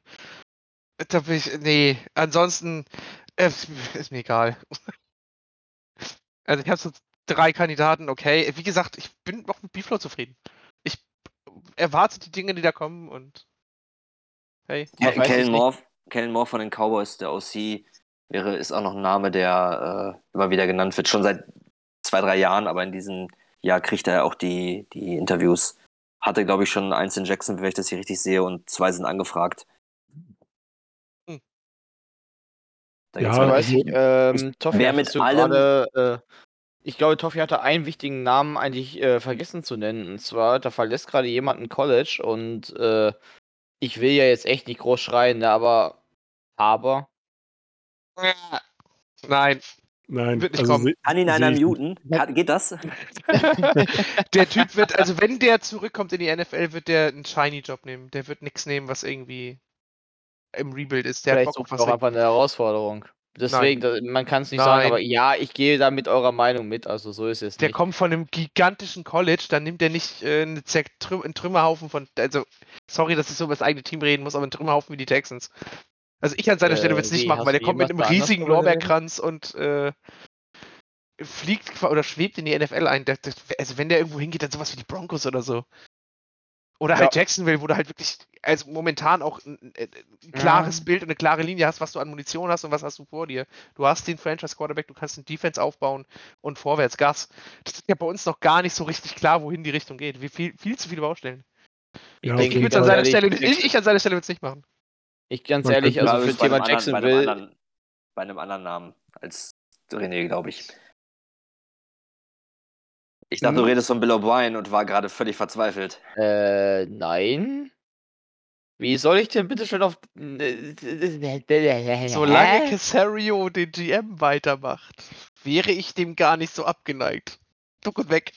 Speaker 3: Da bin ich, nee. Ansonsten äh, ist mir egal. Also ich habe so drei Kandidaten, okay. Wie gesagt, ich bin auch mit Biflow zufrieden. Ich erwarte die Dinge, die da kommen und hey.
Speaker 4: Ja, Kellen Moore, Kellen Moore von den Cowboys, der OC, wäre, ist auch noch ein Name, der äh, immer wieder genannt wird, schon seit zwei, drei Jahren, aber in diesem Jahr kriegt er auch die, die Interviews. Hatte, glaube ich, schon eins in Jackson, wenn ich das hier richtig sehe, und zwei sind angefragt.
Speaker 6: Hm. Da ja, weiß ich, ähm, Toffi, wer mit allem. Grade, äh, ich glaube, Toffi hatte einen wichtigen Namen eigentlich äh, vergessen zu nennen. Und zwar, da verlässt gerade jemand ein College und äh, ich will ja jetzt echt nicht groß schreien, ne, aber. Aber.
Speaker 3: Nein.
Speaker 5: Nein.
Speaker 3: Wird nicht also kommen.
Speaker 4: Kann ihn einer muten? Geht das?
Speaker 3: der Typ wird, also wenn der zurückkommt in die NFL, wird der einen Shiny-Job nehmen. Der wird nichts nehmen, was irgendwie im Rebuild ist. Der
Speaker 6: Vielleicht hat Bock auf was. auch einfach eine Herausforderung. Deswegen, da, man kann es nicht Nein. sagen, aber ja, ich gehe da mit eurer Meinung mit, also so ist es
Speaker 3: Der
Speaker 6: nicht.
Speaker 3: kommt von einem gigantischen College, dann nimmt er nicht äh, eine einen Trümmerhaufen von, also, sorry, dass ich so über das eigene Team reden muss, aber einen Trümmerhaufen wie die Texans. Also ich an seiner äh, Stelle würde es nicht machen, weil der kommt mit einem riesigen Lorbeerkranz und äh, fliegt oder schwebt in die NFL ein. Das, das, also wenn der irgendwo hingeht, dann sowas wie die Broncos oder so. Oder halt ja. Jacksonville, wo du halt wirklich, also momentan auch ein, ein klares ja. Bild und eine klare Linie hast, was du an Munition hast und was hast du vor dir. Du hast den Franchise Quarterback, du kannst den Defense aufbauen und vorwärts Gas. Das ist ja bei uns noch gar nicht so richtig klar, wohin die Richtung geht. Wie viel, viel zu viele Baustellen.
Speaker 6: Ich
Speaker 5: Ja,
Speaker 6: denke,
Speaker 5: okay.
Speaker 3: Ich, an seiner Stelle, ich, ich an seiner Stelle würde es nicht machen.
Speaker 6: Ich ganz
Speaker 5: Man
Speaker 6: ehrlich, also für
Speaker 4: bei
Speaker 6: Thema
Speaker 4: bei
Speaker 6: Jacksonville,
Speaker 4: anderen- Bei einem anderen Namen als René, glaube ich. Ich dachte, du
Speaker 6: Hm.
Speaker 4: redest von Bill O'Brien und war gerade völlig verzweifelt.
Speaker 6: äh, nein. Wie soll ich denn bitte schon auf.
Speaker 3: Solange Casario den GM weitermacht, wäre ich dem gar nicht so abgeneigt. Duck und weg.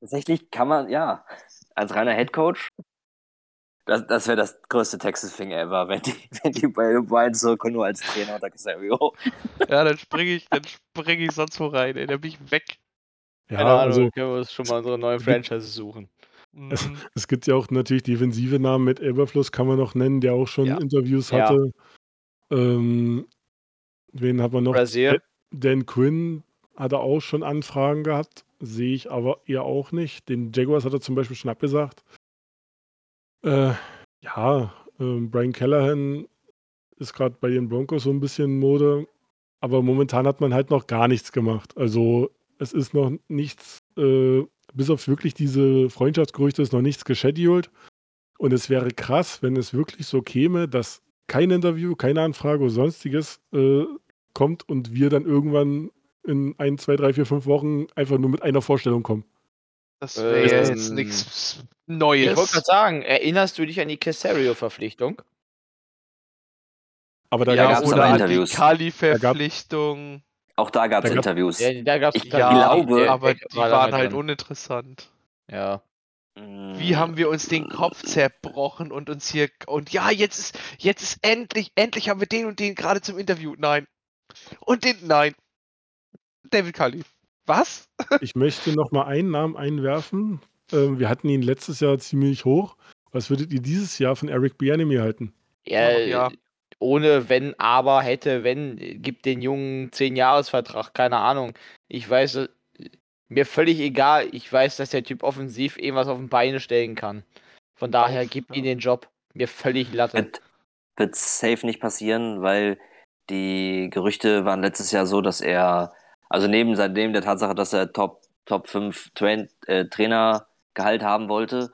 Speaker 4: Tatsächlich kann man, ja, als reiner Headcoach, das, das wäre das größte Texas-Thing ever, wenn die, wenn die Bill O'Brien zurückkommen, nur als Trainer unter Casario.
Speaker 3: Ja, dann springe ich, dann springe ich sonst wo rein, ey. Dann bin ich weg.
Speaker 5: Ja,
Speaker 6: Keine Ahnung,
Speaker 5: also
Speaker 6: können wir uns schon mal unsere neue
Speaker 5: es gibt-
Speaker 6: Franchise suchen.
Speaker 5: Es-
Speaker 3: Mhm.
Speaker 5: es gibt ja auch natürlich defensive Namen mit Elberfluss, kann man noch nennen, der auch schon
Speaker 6: Ja.
Speaker 5: Interviews
Speaker 6: Ja.
Speaker 5: hatte. Ähm, wen hat man noch?
Speaker 6: Brasil.
Speaker 5: Dan Quinn hatte auch schon Anfragen gehabt, sehe ich aber eher auch nicht. Den Jaguars hat er zum Beispiel schon abgesagt. Äh, ja, ähm, Brian Callahan ist gerade bei den Broncos so ein bisschen Mode, aber momentan hat man halt noch gar nichts gemacht. Also es ist noch nichts, äh, bis auf wirklich diese Freundschaftsgerüchte ist noch nichts gescheduled. Und es wäre krass, wenn es wirklich so käme, dass kein Interview, keine Anfrage oder sonstiges äh, kommt und wir dann irgendwann in ein, zwei, drei, vier, fünf Wochen einfach nur mit einer Vorstellung kommen.
Speaker 3: Das wäre ja jetzt
Speaker 6: Ähm,
Speaker 3: nichts
Speaker 6: Ich wollte
Speaker 3: Neues.
Speaker 6: gerade sagen, erinnerst du dich an die Casario-Verpflichtung?
Speaker 5: Aber da
Speaker 4: Ja,
Speaker 5: gab es
Speaker 4: aber
Speaker 3: oder
Speaker 4: Interviews.
Speaker 3: die Kali-Verpflichtung.
Speaker 4: Auch da gab es Interviews.
Speaker 6: Ja, da gab's
Speaker 4: Ich
Speaker 3: Ja,
Speaker 4: glaube-
Speaker 3: aber die
Speaker 6: war
Speaker 3: waren halt
Speaker 6: drin.
Speaker 3: uninteressant.
Speaker 6: Ja.
Speaker 4: Mm,
Speaker 3: Wie haben wir uns den Kopf zerbrochen und uns hier und ja, jetzt ist jetzt ist endlich endlich haben wir den und den gerade zum Interview. Nein. Und den nein. David Cully. Was?
Speaker 5: Ich möchte noch mal einen Namen einwerfen. Ähm, wir hatten ihn letztes Jahr ziemlich hoch. Was würdet ihr dieses Jahr von Eric Bianemi halten?
Speaker 6: Ja,
Speaker 3: Ja.
Speaker 6: ohne wenn, aber, hätte, wenn, gibt den Jungen 10-Jahres-Vertrag, keine Ahnung. Ich weiß, äh, mir völlig egal, ich weiß, dass der Typ offensiv irgendwas auf die Beine stellen kann. Von daher
Speaker 3: Auf,
Speaker 6: gibt
Speaker 3: ja.
Speaker 6: ihm den Job. Mir völlig Latte.
Speaker 4: Wird, wird safe nicht passieren, weil die Gerüchte waren letztes Jahr so, dass er, also neben seitdem der Tatsache, dass er Top, Top 5 Train, äh, Trainergehalt haben wollte,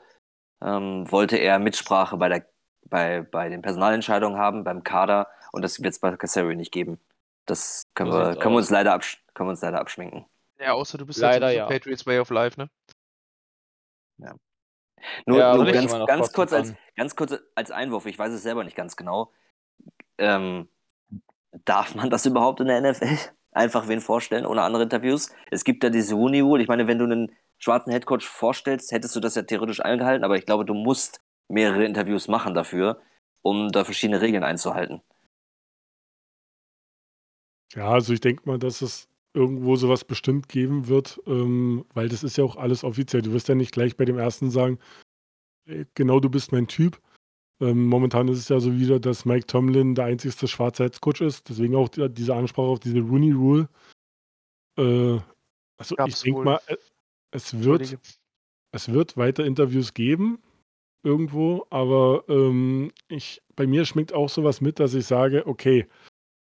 Speaker 4: ähm, wollte er Mitsprache bei, der, bei, bei den Personalentscheidungen haben, beim Kader und das wird es bei Casario nicht geben. Das können, wir, können, wir uns leider absch können wir uns leider abschminken.
Speaker 3: Ja, außer du bist
Speaker 6: Leider ja.
Speaker 3: Patriots Way of Life, ne?
Speaker 4: Nur,
Speaker 6: Ja,
Speaker 4: nur ganz, ganz, kurz als, ganz kurz als Einwurf, ich weiß es selber nicht ganz genau. Ähm, darf man das überhaupt in der NFL? Einfach wen vorstellen, ohne andere Interviews? Es gibt ja diese Rooney Rule. Ich meine, wenn du einen schwarzen Headcoach vorstellst, hättest du das ja theoretisch eingehalten, aber ich glaube, du musst mehrere Interviews machen dafür, um da verschiedene Regeln einzuhalten.
Speaker 5: Ja, also ich denke mal, dass es irgendwo sowas bestimmt geben wird, ähm, weil das ist ja auch alles offiziell. Du wirst ja nicht gleich bei dem ersten sagen, genau du bist mein Typ. Ähm, momentan ist es ja so wieder, dass Mike Tomlin der einzigste schwarze Headcoach ist. Deswegen auch die, diese Ansprache auf diese Rooney Rule. Äh, also
Speaker 3: Gab's
Speaker 5: ich denke mal, äh, es wird, es wird weiter Interviews geben, irgendwo, aber ähm, ich, bei mir schminkt auch sowas mit, dass ich sage, okay,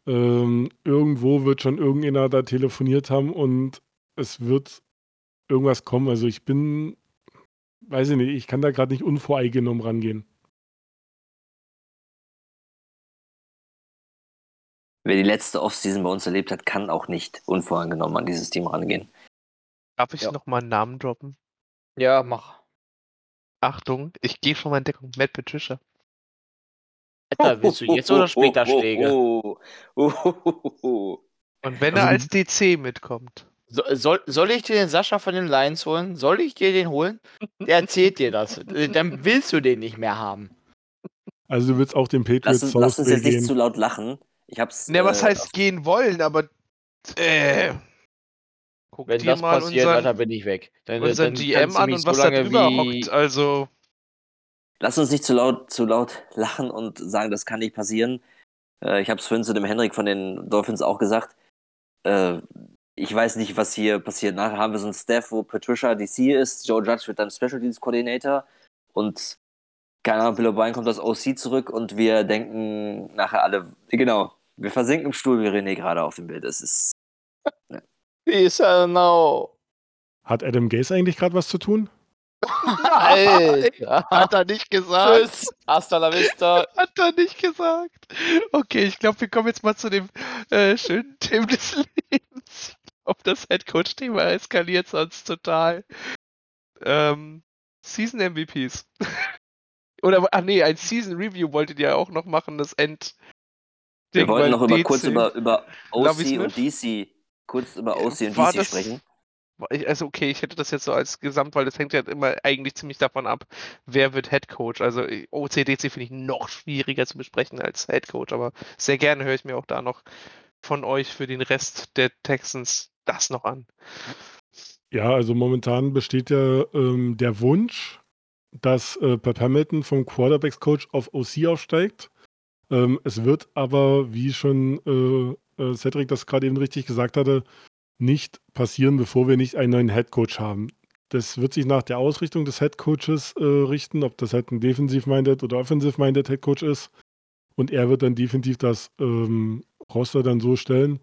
Speaker 5: ähm, irgendwo wird schon irgendjemand da telefoniert haben und es wird irgendwas kommen. Also ich bin, weiß ich nicht, ich kann da gerade nicht unvoreingenommen rangehen.
Speaker 4: Wer die letzte Offseason bei uns erlebt hat, kann auch nicht unvoreingenommen an dieses Team rangehen.
Speaker 3: Darf ich
Speaker 6: Ja.
Speaker 3: noch mal einen Namen droppen?
Speaker 6: Ja, mach.
Speaker 3: Achtung, ich gehe schon mal in Deckung. Matt Patricia.
Speaker 6: Alter, willst du jetzt oder später Schläge?
Speaker 4: Oh, oh, oh, oh, oh.
Speaker 3: Und wenn
Speaker 5: Also
Speaker 3: er
Speaker 5: du-
Speaker 3: als DC mitkommt.
Speaker 6: So, soll, soll ich dir den Sascha von den Lions holen? Soll ich dir den holen? Der erzählt dir das. Äh, Dann willst du den nicht mehr haben.
Speaker 5: Also du willst auch den
Speaker 4: Lass
Speaker 5: Patriots
Speaker 4: uns, lass uns jetzt nicht zu laut lachen. Ich hab's.
Speaker 3: Ne, was
Speaker 4: äh,
Speaker 3: heißt gehen wollen, aber äh, guck
Speaker 6: Wenn
Speaker 3: dir
Speaker 6: das
Speaker 3: mal
Speaker 6: passiert,
Speaker 3: unseren,
Speaker 6: Alter, bin ich weg. Dann,
Speaker 3: unseren
Speaker 6: dann
Speaker 3: GM an und
Speaker 6: so
Speaker 3: was da
Speaker 6: lange
Speaker 3: drüber
Speaker 6: wie-
Speaker 3: hockt. Also,
Speaker 4: Lass uns nicht zu laut, zu laut lachen und sagen, das kann nicht passieren. Äh, ich habe es vorhin zu dem Henrik von den Dolphins auch gesagt. Äh, ich weiß nicht, was hier passiert. Nachher haben wir so einen Staff, wo Patricia DC ist, Joe Judge wird dann Special Teams Coordinator und keine Ahnung, Bill O'Brien kommt als OC zurück und wir denken nachher alle, genau, wir versinken im Stuhl wie René gerade auf dem Bild. Es ist
Speaker 6: Peace, I don't know.
Speaker 5: Hat Adam Gase eigentlich gerade was zu tun?
Speaker 6: Alter.
Speaker 3: Hat er nicht gesagt.
Speaker 6: Tschüss. Hasta la vista.
Speaker 3: Hat er nicht gesagt. Okay, ich glaube, wir kommen jetzt mal zu dem äh, schönen Thema des Lebens. Auf das Headcoach-Thema eskaliert sonst total. Ähm, Season MVPs. Oder, ach nee, ein Season Review wolltet ihr ja auch noch machen, das End.
Speaker 4: Wir wollten noch über,
Speaker 3: DC
Speaker 4: kurz über, über OC und? DC, kurz über OC und
Speaker 3: War
Speaker 4: DC
Speaker 3: das-
Speaker 4: sprechen.
Speaker 3: Ich- Also okay, ich hätte das jetzt so als Gesamt, weil das hängt ja immer eigentlich ziemlich davon ab, wer wird Head Coach. Also äh, OCDC finde ich noch schwieriger zu besprechen als Head Coach, aber sehr gerne höre ich mir auch da noch von euch für den Rest der Texans das noch an.
Speaker 5: Ja, also momentan besteht ja ähm, der Wunsch, dass äh, Pep Hamilton vom Quarterbacks-Coach auf OC aufsteigt. Ähm, es wird aber, wie schon äh, äh, Cedric das gerade eben richtig gesagt hatte, nicht passieren, bevor wir nicht einen neuen Headcoach haben. Das wird sich nach der Ausrichtung des Headcoaches äh, richten, ob das halt ein defensiv-minded oder offensive-minded Headcoach ist. Und er wird dann definitiv das ähm, Roster dann so stellen.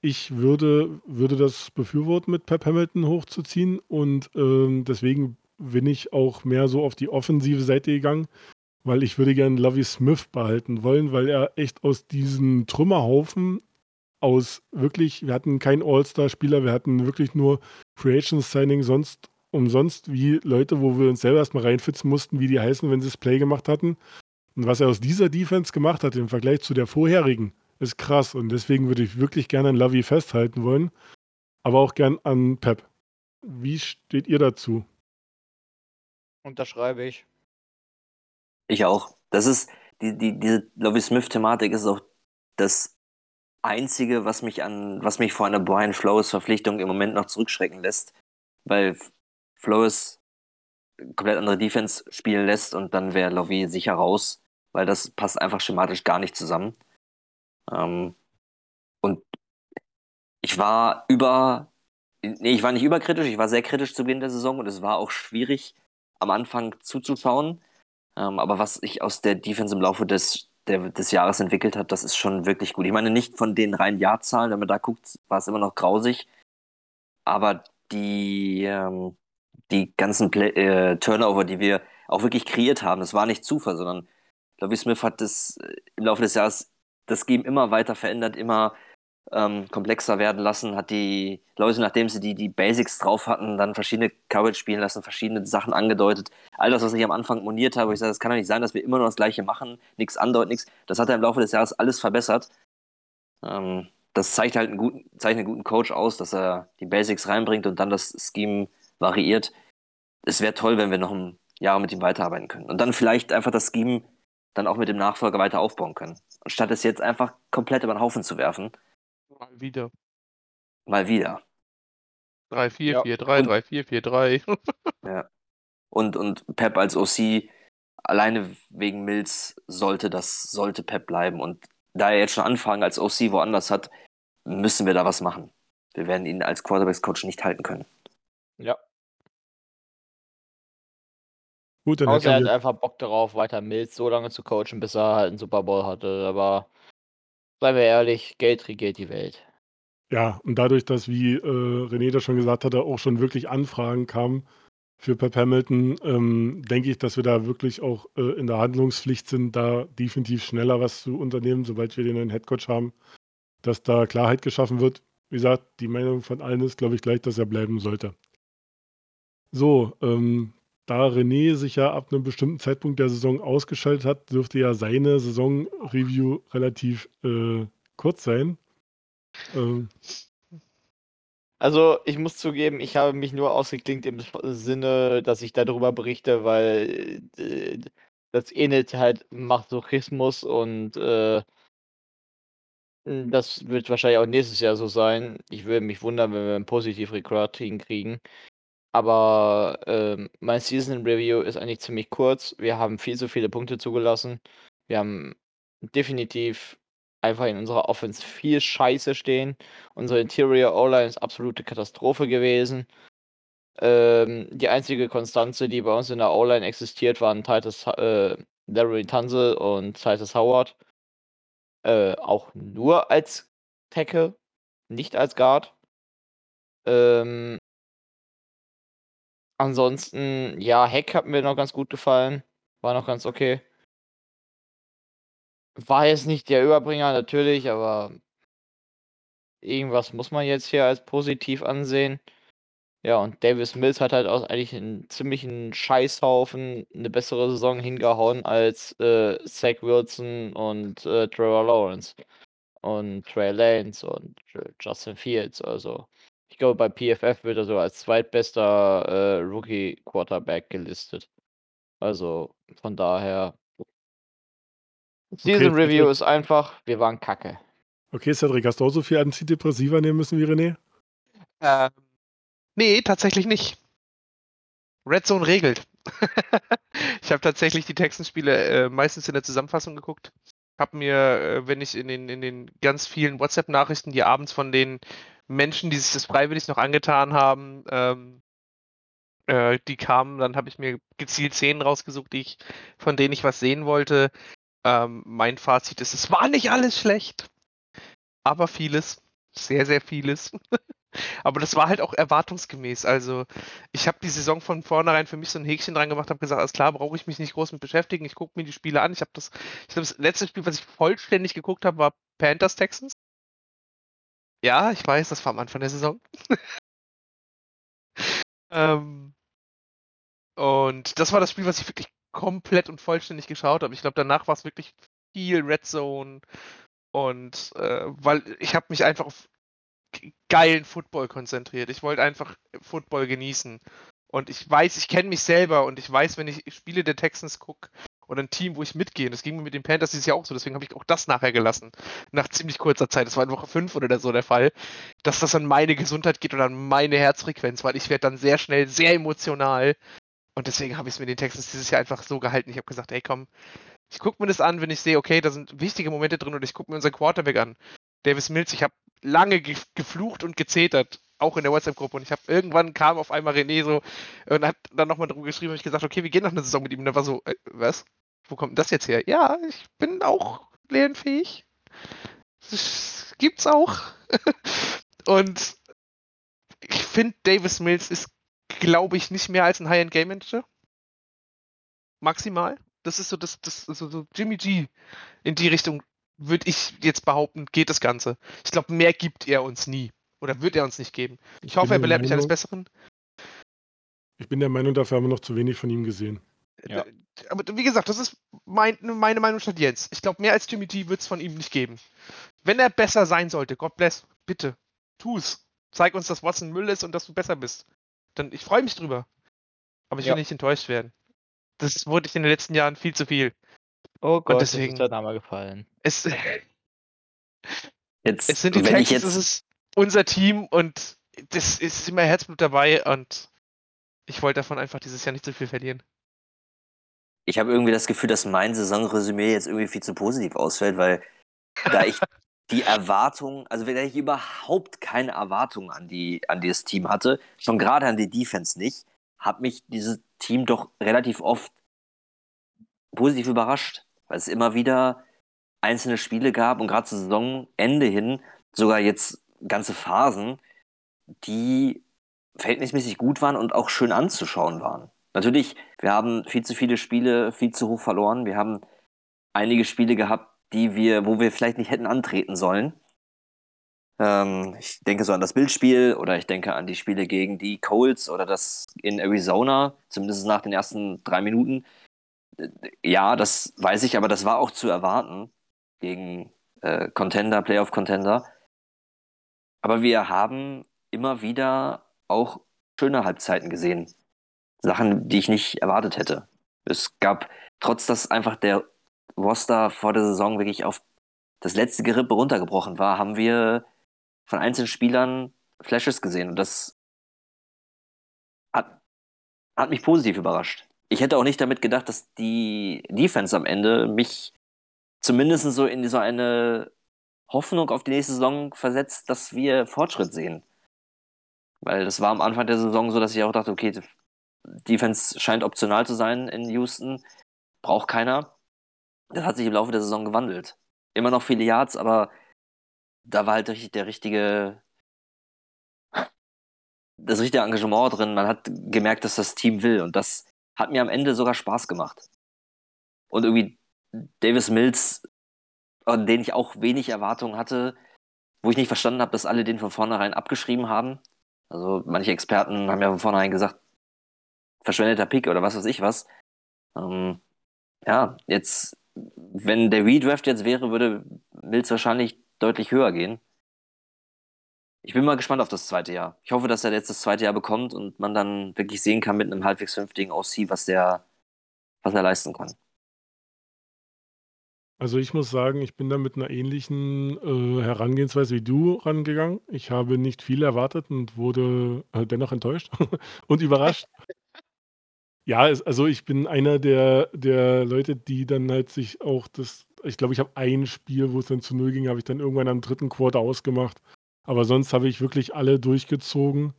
Speaker 5: Ich würde, würde das befürworten, mit Pep Hamilton hochzuziehen und ähm, deswegen bin ich auch mehr so auf die offensive Seite gegangen, weil ich würde gerne Lovey Smith behalten wollen, weil er echt aus diesem Trümmerhaufen aus wirklich, wir hatten keinen All-Star-Spieler, wir hatten wirklich nur Free Agent Signing sonst umsonst wie Leute, wo wir uns selber erstmal reinfitzen mussten, wie die heißen, wenn sie das Play gemacht hatten. Und was er aus dieser Defense gemacht hat im Vergleich zu der vorherigen, ist krass. Und deswegen würde ich wirklich gerne an Lovey festhalten wollen, aber auch gern an Pep. Wie steht ihr dazu?
Speaker 6: Unterschreibe ich.
Speaker 4: Ich auch. Das ist, die, die, diese Lovie Smith-Thematik ist auch das Einzige, was mich an, was mich vor einer Brian Flores-Verpflichtung im Moment noch zurückschrecken lässt, weil Flores komplett andere Defense spielen lässt und dann wäre Lovie sicher raus, weil das passt einfach schematisch gar nicht zusammen. Ähm, und ich war über, nee, ich war nicht überkritisch, ich war sehr kritisch zu Beginn der Saison und es war auch schwierig, am Anfang zuzuschauen. Ähm, aber was sich aus der Defense im Laufe des, der, des Jahres entwickelt hat, das ist schon wirklich gut. Ich meine, nicht von den reinen Jahrzahlen, wenn man da guckt, war es immer noch grausig. Aber die, ähm, die ganzen Play äh, Turnover, die wir auch wirklich kreiert haben, das war nicht Zufall, sondern Lovie Smith hat das äh, im Laufe des Jahres das Game immer weiter verändert, immer ähm, komplexer werden lassen, hat die Leute, nachdem sie die, die Basics drauf hatten, dann verschiedene Coverage spielen lassen, verschiedene Sachen angedeutet. All das, was ich am Anfang moniert habe, wo ich sage, das kann doch nicht sein, dass wir immer nur das Gleiche machen, nichts andeuten, nichts. Das hat er im Laufe des Jahres alles verbessert. Ähm, das zeigt halt einen guten, zeichnet einen guten Coach aus, dass er die Basics reinbringt und dann das Scheme variiert. Es wäre toll, wenn wir noch ein Jahr mit ihm weiterarbeiten können. Und dann vielleicht einfach das Scheme dann auch mit dem Nachfolger weiter aufbauen können. Anstatt es jetzt einfach komplett über den Haufen zu werfen.
Speaker 3: Mal wieder.
Speaker 4: Mal wieder.
Speaker 3: 3, 4,
Speaker 6: Ja.
Speaker 3: 4, 3, 3, 4, 4, 3.
Speaker 4: Und, und Pep als OC, alleine wegen Mills, sollte das, sollte Pep bleiben. Und da er jetzt schon Anfang als OC woanders hat, müssen wir da was machen. Wir werden ihn als Quarterbacks-Coach nicht halten können.
Speaker 6: Ja.
Speaker 5: Gut, dann
Speaker 6: Außer er hat einfach Bock darauf, weiter Mills so lange zu coachen, bis er halt einen Super Bowl hatte. Aber seien wir ehrlich, Geld regiert die Welt.
Speaker 5: ja, und dadurch, dass, wie äh, René das schon gesagt hatte, auch schon wirklich Anfragen kamen für Pep Hamilton, ähm, denke ich, dass wir da wirklich auch äh, in der Handlungspflicht sind, da definitiv schneller was zu unternehmen, sobald wir den neuen Headcoach haben, dass da Klarheit geschaffen wird. Wie gesagt, die Meinung von allen ist, glaube ich, gleich, dass er bleiben sollte. So, ähm, da René sich ja ab einem bestimmten Zeitpunkt der Saison ausgeschaltet hat, dürfte ja seine Saison-Review relativ äh, kurz sein. Ähm,
Speaker 6: Also, ich muss zugeben, ich habe mich nur ausgeklinkt im Sinne, dass ich darüber berichte, weil äh, das ähnelt halt Masochismus und äh, das wird wahrscheinlich auch nächstes Jahr so sein. Ich würde mich wundern, wenn wir ein positiv Rekord hinkriegen. Aber ähm, mein Season Review ist eigentlich ziemlich kurz. Wir haben viel zu viele Punkte zugelassen. Wir haben definitiv einfach in unserer Offense viel Scheiße stehen. Unsere Interior O-Line ist absolute Katastrophe gewesen. Ähm, die einzige Konstanze, die bei uns in der O-Line existiert, waren Titus, äh, Larry Tunzel und Titus Howard. Äh, auch nur als Tackle, nicht als Guard. Ähm, ansonsten, ja, Heck hat mir noch ganz gut gefallen. War noch ganz okay. War jetzt nicht der Überbringer, natürlich, aber irgendwas muss man jetzt hier als positiv ansehen. Ja, und Davis Mills hat halt auch eigentlich einen ziemlichen Scheißhaufen eine bessere Saison hingehauen als äh, Zach Wilson und äh, Trevor Lawrence und Trey Lance und äh, Justin Fields. Also ich glaube, bei PFF wird er so als zweitbester äh, Rookie Quarterback gelistet. Also von daher. Season
Speaker 5: Okay,
Speaker 6: Review ist einfach, wir waren kacke.
Speaker 5: Okay, Cedric, hast du auch so viel Antidepressiva nehmen müssen wie René?
Speaker 3: Ähm, nee, tatsächlich nicht. Red Zone regelt. ich habe tatsächlich die Texans-Spiele äh, meistens in der Zusammenfassung geguckt. Hab mir, äh, wenn ich in den, in den ganz vielen WhatsApp-Nachrichten, die abends von den Menschen, die sich das freiwillig noch angetan haben, ähm, äh, die kamen, dann habe ich mir gezielt Szenen rausgesucht, die ich, von denen ich was sehen wollte. Ähm, mein Fazit ist, es war nicht alles schlecht, aber vieles, sehr, sehr vieles. aber das war halt auch erwartungsgemäß. Also ich habe die Saison von vornherein für mich so ein Häkchen dran gemacht, habe gesagt, alles klar, brauche ich mich nicht groß mit beschäftigen. Ich gucke mir die Spiele an. Ich habe das, ich glaube, das letzte Spiel, was ich vollständig geguckt habe, war Panthers Texans. Ja, ich weiß, das war am Anfang der Saison. ähm, und das war das Spiel, was ich wirklich komplett und vollständig geschaut habe. Ich glaube, danach war es wirklich viel Red Zone und äh, weil ich habe mich einfach auf geilen Football konzentriert. Ich wollte einfach Football genießen. Und ich weiß, ich kenne mich selber und ich weiß, wenn ich Spiele der Texans gucke oder ein Team, wo ich mitgehe, das ging mir mit den Panthers dieses Jahr auch so, deswegen habe ich auch das nachher gelassen. Nach ziemlich kurzer Zeit, das war in Woche 5 oder so der Fall, dass das an meine Gesundheit geht oder an meine Herzfrequenz, weil ich werde dann sehr schnell sehr emotional. Und deswegen habe ich es mit den Texans dieses Jahr einfach so gehalten. Ich habe gesagt, hey komm, ich gucke mir das an, wenn ich sehe, okay, da sind wichtige Momente drin und ich gucke mir unseren Quarterback an. Davis Mills, ich habe lange ge geflucht und gezetert, auch in der WhatsApp-Gruppe. Und ich habe irgendwann kam auf einmal René so und hat dann nochmal drüber geschrieben, habe ich gesagt, okay, wir gehen noch eine Saison mit ihm. Und er war so, äh, was? Wo kommt denn das jetzt her? Ja, ich bin auch lernfähig. Das gibt's auch. und ich finde, Davis Mills ist, glaube ich, nicht mehr als ein High-End-Game-Manager. Maximal. Das ist so das, das so, so Jimmy G in die Richtung würde ich jetzt behaupten, geht das Ganze. Ich glaube, mehr gibt er uns nie. Oder wird er uns nicht geben. Ich,
Speaker 5: Ich
Speaker 3: hoffe, er belehrt mich eines Besseren.
Speaker 5: Ich bin der Meinung, dafür haben wir noch zu wenig von ihm gesehen.
Speaker 6: Ja.
Speaker 3: Äh, Aber wie gesagt, das ist mein, meine Meinung statt jetzt. Ich glaube, mehr als Jimmy G wird es von ihm nicht geben. Wenn er besser sein sollte, God bless, bitte, tu's. Zeig uns, dass Watson Müll ist und dass du besser bist. Dann, ich freue mich drüber. Aber ich
Speaker 6: Ja.
Speaker 3: will nicht enttäuscht werden. Das wurde ich in den letzten Jahren viel zu viel.
Speaker 6: Oh Gott,
Speaker 3: deswegen-
Speaker 6: ist der Name gefallen.
Speaker 3: Es,
Speaker 4: Jetzt,
Speaker 3: Es sind die
Speaker 4: wenn ich
Speaker 3: Texans,
Speaker 4: jetzt,
Speaker 3: es ist unser Team und das ist immer Herzblut dabei und ich wollte davon einfach dieses Jahr nicht so viel verlieren.
Speaker 4: ich habe irgendwie das Gefühl, dass mein Saisonresümee jetzt irgendwie viel zu positiv ausfällt, weil da ich die Erwartung, also wenn ich überhaupt keine Erwartungen an die an dieses Team hatte, schon gerade an die Defense nicht, hat mich dieses Team doch relativ oft positiv überrascht, weil es immer wieder einzelne Spiele gab und gerade zu Saisonende hin sogar jetzt ganze Phasen, die verhältnismäßig gut waren und auch schön anzuschauen waren. Natürlich, wir haben viel zu viele Spiele viel zu hoch verloren. Wir haben einige Spiele gehabt, die wir, wo wir vielleicht nicht hätten antreten sollen. Ähm, ich denke so an das Bildspiel oder ich denke an die Spiele gegen die Colts oder das in Arizona, zumindest nach den ersten drei Minuten. Äh, Ja, das weiß ich, aber das war auch zu erwarten gegen äh, Contender, Playoff-Contender. Aber wir haben immer wieder auch schöne Halbzeiten gesehen. Sachen, die ich nicht erwartet hätte. Es gab, trotz dass einfach der Roster vor der Saison wirklich auf das letzte Gerippe runtergebrochen war, haben wir von einzelnen Spielern Flashes gesehen. Und das hat, hat mich positiv überrascht. Ich hätte auch nicht damit gedacht, dass die Defense am Ende mich zumindest so in so eine Hoffnung auf die nächste Saison versetzt, dass wir Fortschritt sehen. Weil das war am Anfang der Saison so, dass ich auch dachte, okay, Defense scheint optional zu sein in Houston. Braucht keiner. Das hat sich im Laufe der Saison gewandelt. Immer noch viele Yards, aber da war halt richtig der richtige, das richtige Engagement drin. Man hat gemerkt, dass das Team will. Und das hat mir am Ende sogar Spaß gemacht. Und irgendwie Davis Mills, an den ich auch wenig Erwartungen hatte, wo ich nicht verstanden habe, dass alle den von vornherein abgeschrieben haben. Also manche Experten haben ja von vornherein gesagt, verschwendeter Pick oder was weiß ich was. Ähm, ja, jetzt, wenn der Redraft jetzt wäre, würde Mills wahrscheinlich deutlich höher gehen. Ich bin mal gespannt auf das zweite Jahr. Ich hoffe, dass er jetzt das zweite Jahr bekommt und man dann wirklich sehen kann mit einem halbwegs vernünftigen OC, was der, was er leisten kann.
Speaker 5: Also ich muss sagen, ich bin da mit einer ähnlichen äh, Herangehensweise wie du rangegangen. Ich habe nicht viel erwartet und wurde äh, dennoch enttäuscht und überrascht. Ja, es, also ich bin einer der, der Leute, die dann halt sich auch das, ich glaube, ich habe ein Spiel, wo es dann zu Null ging, habe ich dann irgendwann am dritten Quarter ausgemacht. Aber sonst habe ich wirklich alle durchgezogen.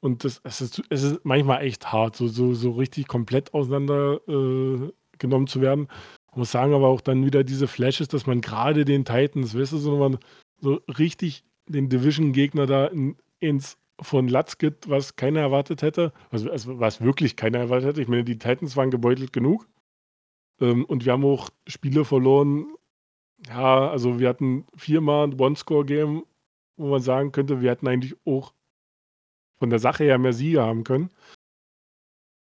Speaker 5: Und das, es, ist, es ist manchmal echt hart, so, so, so richtig komplett auseinander äh, zu werden. Muss sagen, aber auch dann wieder diese Flashes, dass man gerade den Titans, weißt du, so, man so richtig den Division-Gegner da in, ins von Latz gibt, was keiner erwartet hätte. Also, also, was wirklich keiner erwartet hätte. Ich meine, die Titans waren gebeutelt genug. Ähm, und wir haben auch Spiele verloren. Ja, also wir hatten viermal ein One-Score-Game, wo man sagen könnte, wir hätten eigentlich auch von der Sache her mehr Siege haben können.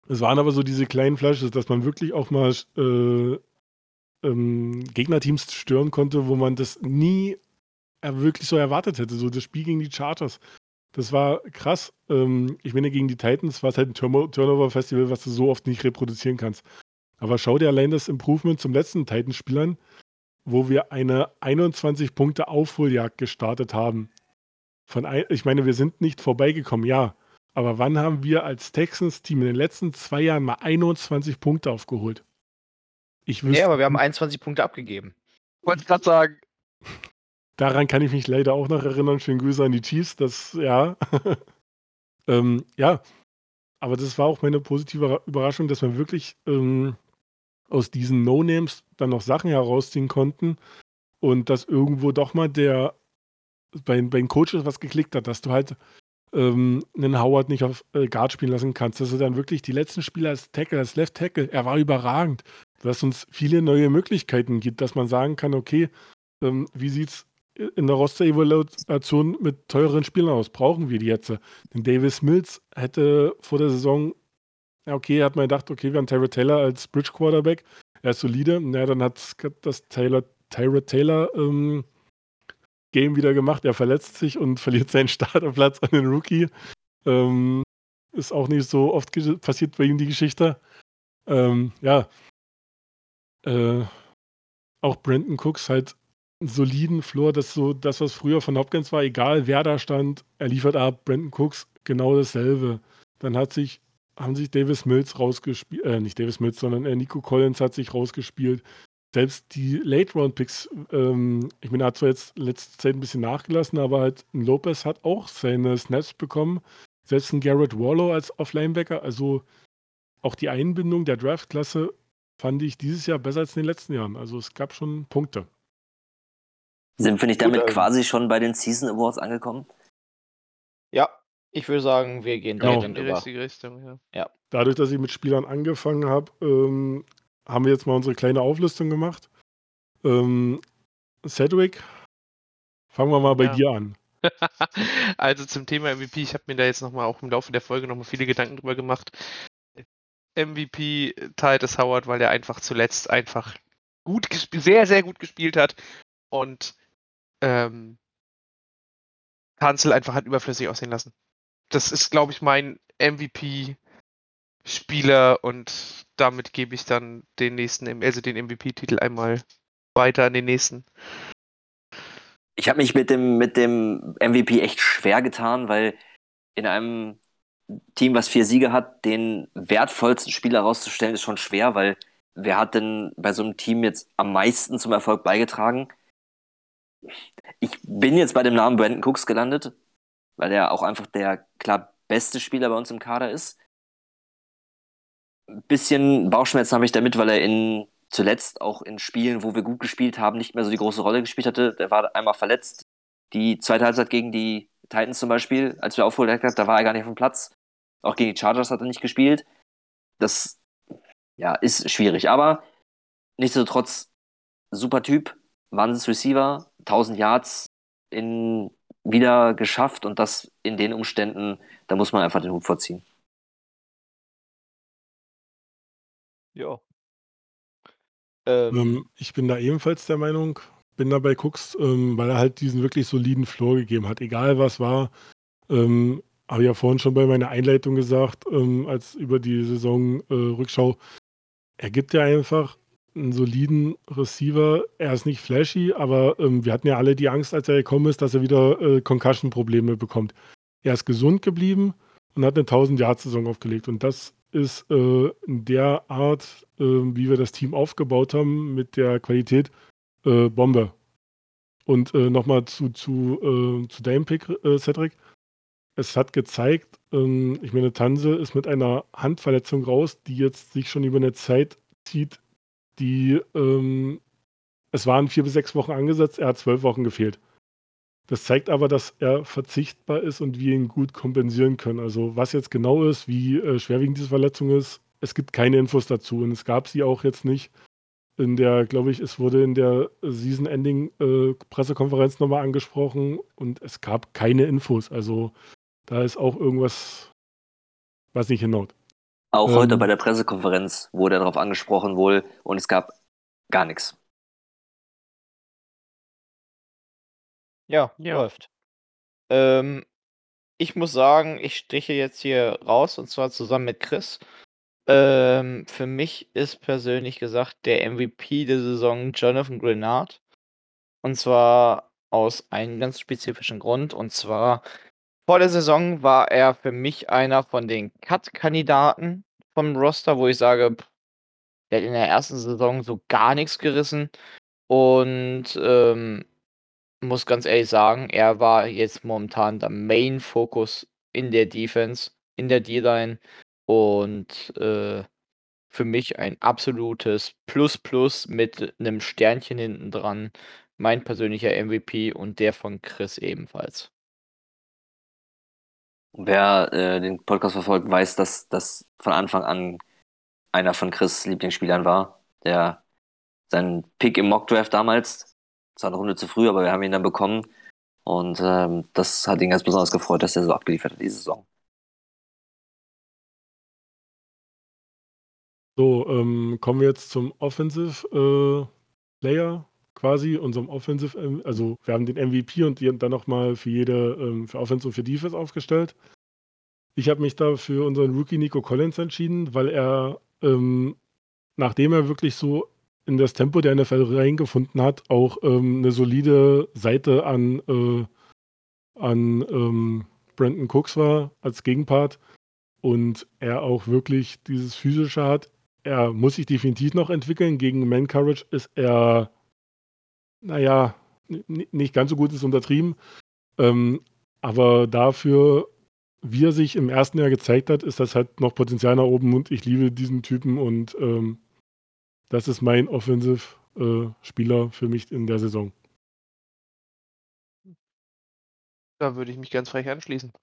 Speaker 5: Es waren aber so diese kleinen Flashes, dass man wirklich auch mal äh, ähm, Gegnerteams stören konnte, wo man das nie wirklich so erwartet hätte. So das Spiel gegen die Charters. Das war krass. Ähm, ich meine, gegen die Titans war es halt ein Turnover-Festival, was du so oft nicht reproduzieren kannst. Aber schau dir allein das Improvement zum letzten Titans-Spiel an, wo wir eine 21-Punkte-Aufholjagd gestartet haben. Von ein, ich meine, wir sind nicht vorbeigekommen, ja. Aber wann haben wir als Texans-Team in den letzten zwei Jahren mal 21 Punkte aufgeholt?
Speaker 6: Ich wüsste, ja, aber wir haben 21 Punkte abgegeben.
Speaker 3: Wollte ich gerade sagen.
Speaker 5: Daran kann ich mich leider auch noch erinnern. Schönen Grüße an die Chiefs. Das, ja. ähm, ja. Aber das war auch meine positive Überraschung, dass wir wirklich ähm, aus diesen No-Names dann noch Sachen herausziehen konnten und dass irgendwo doch mal der bei, bei den Coaches was geklickt hat, dass du halt ähm, einen Howard nicht auf äh, Guard spielen lassen kannst, dass du dann wirklich die letzten Spiele als Tackle, als Left Tackle, er war überragend, dass uns viele neue Möglichkeiten gibt, dass man sagen kann, okay, ähm, wie sieht's in der Roster-Evaluation mit teuren Spielern aus? Brauchen wir die jetzt? Denn Davis Mills hätte vor der Saison, ja okay, hat man gedacht, okay, wir haben Tyra Taylor als Bridge Quarterback, er ist solide, na, dann hat das Taylor, Tyra Taylor ähm, Game wieder gemacht. Er verletzt sich und verliert seinen Starterplatz an den Rookie. Ähm, ist auch nicht so oft passiert bei ihm die Geschichte. Ähm, ja. Äh, auch Brandon Cooks halt einen soliden Floor, das so das, was früher von Hopkins war, egal wer da stand, er liefert ab. Brandon Cooks genau dasselbe. Dann hat sich, haben sich Davis Mills rausgespielt, äh, nicht Davis Mills, sondern äh, Nico Collins hat sich rausgespielt selbst die Late-Round-Picks, ähm, ich meine, er hat zwar jetzt letzte Zeit ein bisschen nachgelassen, aber halt Lopez hat auch seine Snaps bekommen. Selbst ein Garrett Wallow als Off-Linebacker. Also auch die Einbindung der Draft-Klasse fand ich dieses Jahr besser als in den letzten Jahren. Also es gab schon Punkte.
Speaker 4: Sind wir nicht damit Gut, ähm, quasi schon bei den Season Awards angekommen?
Speaker 6: Ja, ich würde sagen, wir gehen
Speaker 3: genau. in die richtige Richtung. Ja.
Speaker 5: ja. Dadurch, dass ich mit Spielern angefangen habe, ähm, haben wir jetzt mal unsere kleine Auflistung gemacht. Ähm, Cedric, fangen wir mal bei ja. dir an.
Speaker 3: also zum Thema MVP, ich habe mir da jetzt nochmal auch im Laufe der Folge nochmal viele Gedanken drüber gemacht. MVP Titus Howard, weil er einfach zuletzt einfach gut sehr, sehr gut gespielt hat und ähm, Hansel einfach hat überflüssig aussehen lassen. Das ist, glaube ich, mein MVP Spieler und damit gebe ich dann den nächsten, also den MVP-Titel einmal weiter an den nächsten.
Speaker 4: Ich habe mich mit dem, mit dem MVP echt schwer getan, weil in einem Team, was vier Siege hat, den wertvollsten Spieler rauszustellen, ist schon schwer, weil wer hat denn bei so einem Team jetzt am meisten zum Erfolg beigetragen? Ich bin jetzt bei dem Namen Brandon Cooks gelandet, weil er auch einfach der klar beste Spieler bei uns im Kader ist ein bisschen Bauchschmerzen habe ich damit, weil er in zuletzt auch in Spielen, wo wir gut gespielt haben, nicht mehr so die große Rolle gespielt hatte. Der war einmal verletzt. Die zweite Halbzeit gegen die Titans zum Beispiel, als wir aufgeholt haben, da war er gar nicht auf dem Platz. Auch gegen die Chargers hat er nicht gespielt. Das ja, ist schwierig. Aber nichtsdestotrotz, super Typ, Wahnsinns-Receiver, 1000 Yards in, wieder geschafft und das in den Umständen, da muss man einfach den Hut vorziehen.
Speaker 6: Ja.
Speaker 5: Ähm,
Speaker 6: Ähm,
Speaker 5: ich bin da ebenfalls der Meinung, bin dabei Cooks, ähm, weil er halt diesen wirklich soliden Floor gegeben hat. Egal was war, ähm, habe ich ja vorhin schon bei meiner Einleitung gesagt, ähm, als über die Saison äh. Er gibt ja einfach einen soliden Receiver. Er ist nicht flashy, aber ähm, wir hatten ja alle die Angst, als er gekommen ist, dass er wieder äh, Concussion-Probleme bekommt. Er ist gesund geblieben und hat eine 1000-Jahr-Saison aufgelegt. Und das ist äh, in der Art, äh, wie wir das Team aufgebaut haben, mit der Qualität äh, Bombe. Und äh, nochmal zu, zu, äh, zu deinem Pick, äh, Cedric. Es hat gezeigt, ähm, ich meine, Tanse ist mit einer Handverletzung raus, die jetzt sich schon über eine Zeit zieht, die ähm, es waren vier bis sechs Wochen angesetzt, er hat zwölf Wochen gefehlt. Das zeigt aber, dass er verzichtbar ist und wir ihn gut kompensieren können. Also was jetzt genau ist, wie äh, schwerwiegend diese Verletzung ist, es gibt keine Infos dazu und es gab sie auch jetzt nicht in der, glaube ich, es wurde in der Season-Ending-Pressekonferenz nochmal angesprochen und es gab keine Infos. Also da ist auch irgendwas, was nicht hinhaut.
Speaker 4: Auch heute
Speaker 5: Ähm.
Speaker 4: bei der Pressekonferenz wurde er darauf angesprochen wohl und es gab gar nichts.
Speaker 6: ja,
Speaker 3: Ja.
Speaker 6: läuft. Ähm, ich muss sagen, ich striche jetzt hier raus und zwar zusammen mit Chris. Ähm, für mich ist persönlich gesagt der MVP der Saison Jonathan Grenard. Und zwar aus einem ganz spezifischen Grund. Und zwar vor der Saison war er für mich einer von den Cut-Kandidaten vom Roster, wo ich sage, der hat in der ersten Saison so gar nichts gerissen. Und ähm, muss ganz ehrlich sagen, er war jetzt momentan der Main-Fokus in der Defense, in der D-Line. Und äh, für mich ein absolutes Plus-Plus mit einem Sternchen hinten dran. Mein persönlicher MVP und der von Chris ebenfalls.
Speaker 4: Wer äh, den Podcast verfolgt, weiß, dass das von Anfang an einer von Chris Lieblingsspielern war. Der sein Pick im Mockdraft damals, zwar eine Runde zu früh, aber wir haben ihn dann bekommen. Und ähm, das hat ihn ganz besonders gefreut, dass er so abgeliefert hat diese Saison.
Speaker 5: So, ähm, kommen wir jetzt zum Offensive äh, Player quasi, unserem Offensive, also wir haben den MVP und die dann nochmal für jede, ähm, für Offense und für Defense aufgestellt. Ich habe mich da für unseren Rookie Nico Collins entschieden, weil er, ähm, nachdem er wirklich so in das Tempo der NFL reingefunden hat, auch ähm, eine solide Seite an, äh, an ähm, Brandon Cooks war als Gegenpart und er auch wirklich dieses physische hat. Er muss sich definitiv noch entwickeln. Gegen Man Courage ist er, naja, nicht ganz so gut, ist untertrieben. Ähm, aber dafür, wie er sich im ersten Jahr gezeigt hat, ist das halt noch Potenzial nach oben und ich liebe diesen Typen und ähm, das ist mein Offensive-Spieler für mich in der Saison.
Speaker 3: Da würde ich mich ganz frech anschließen.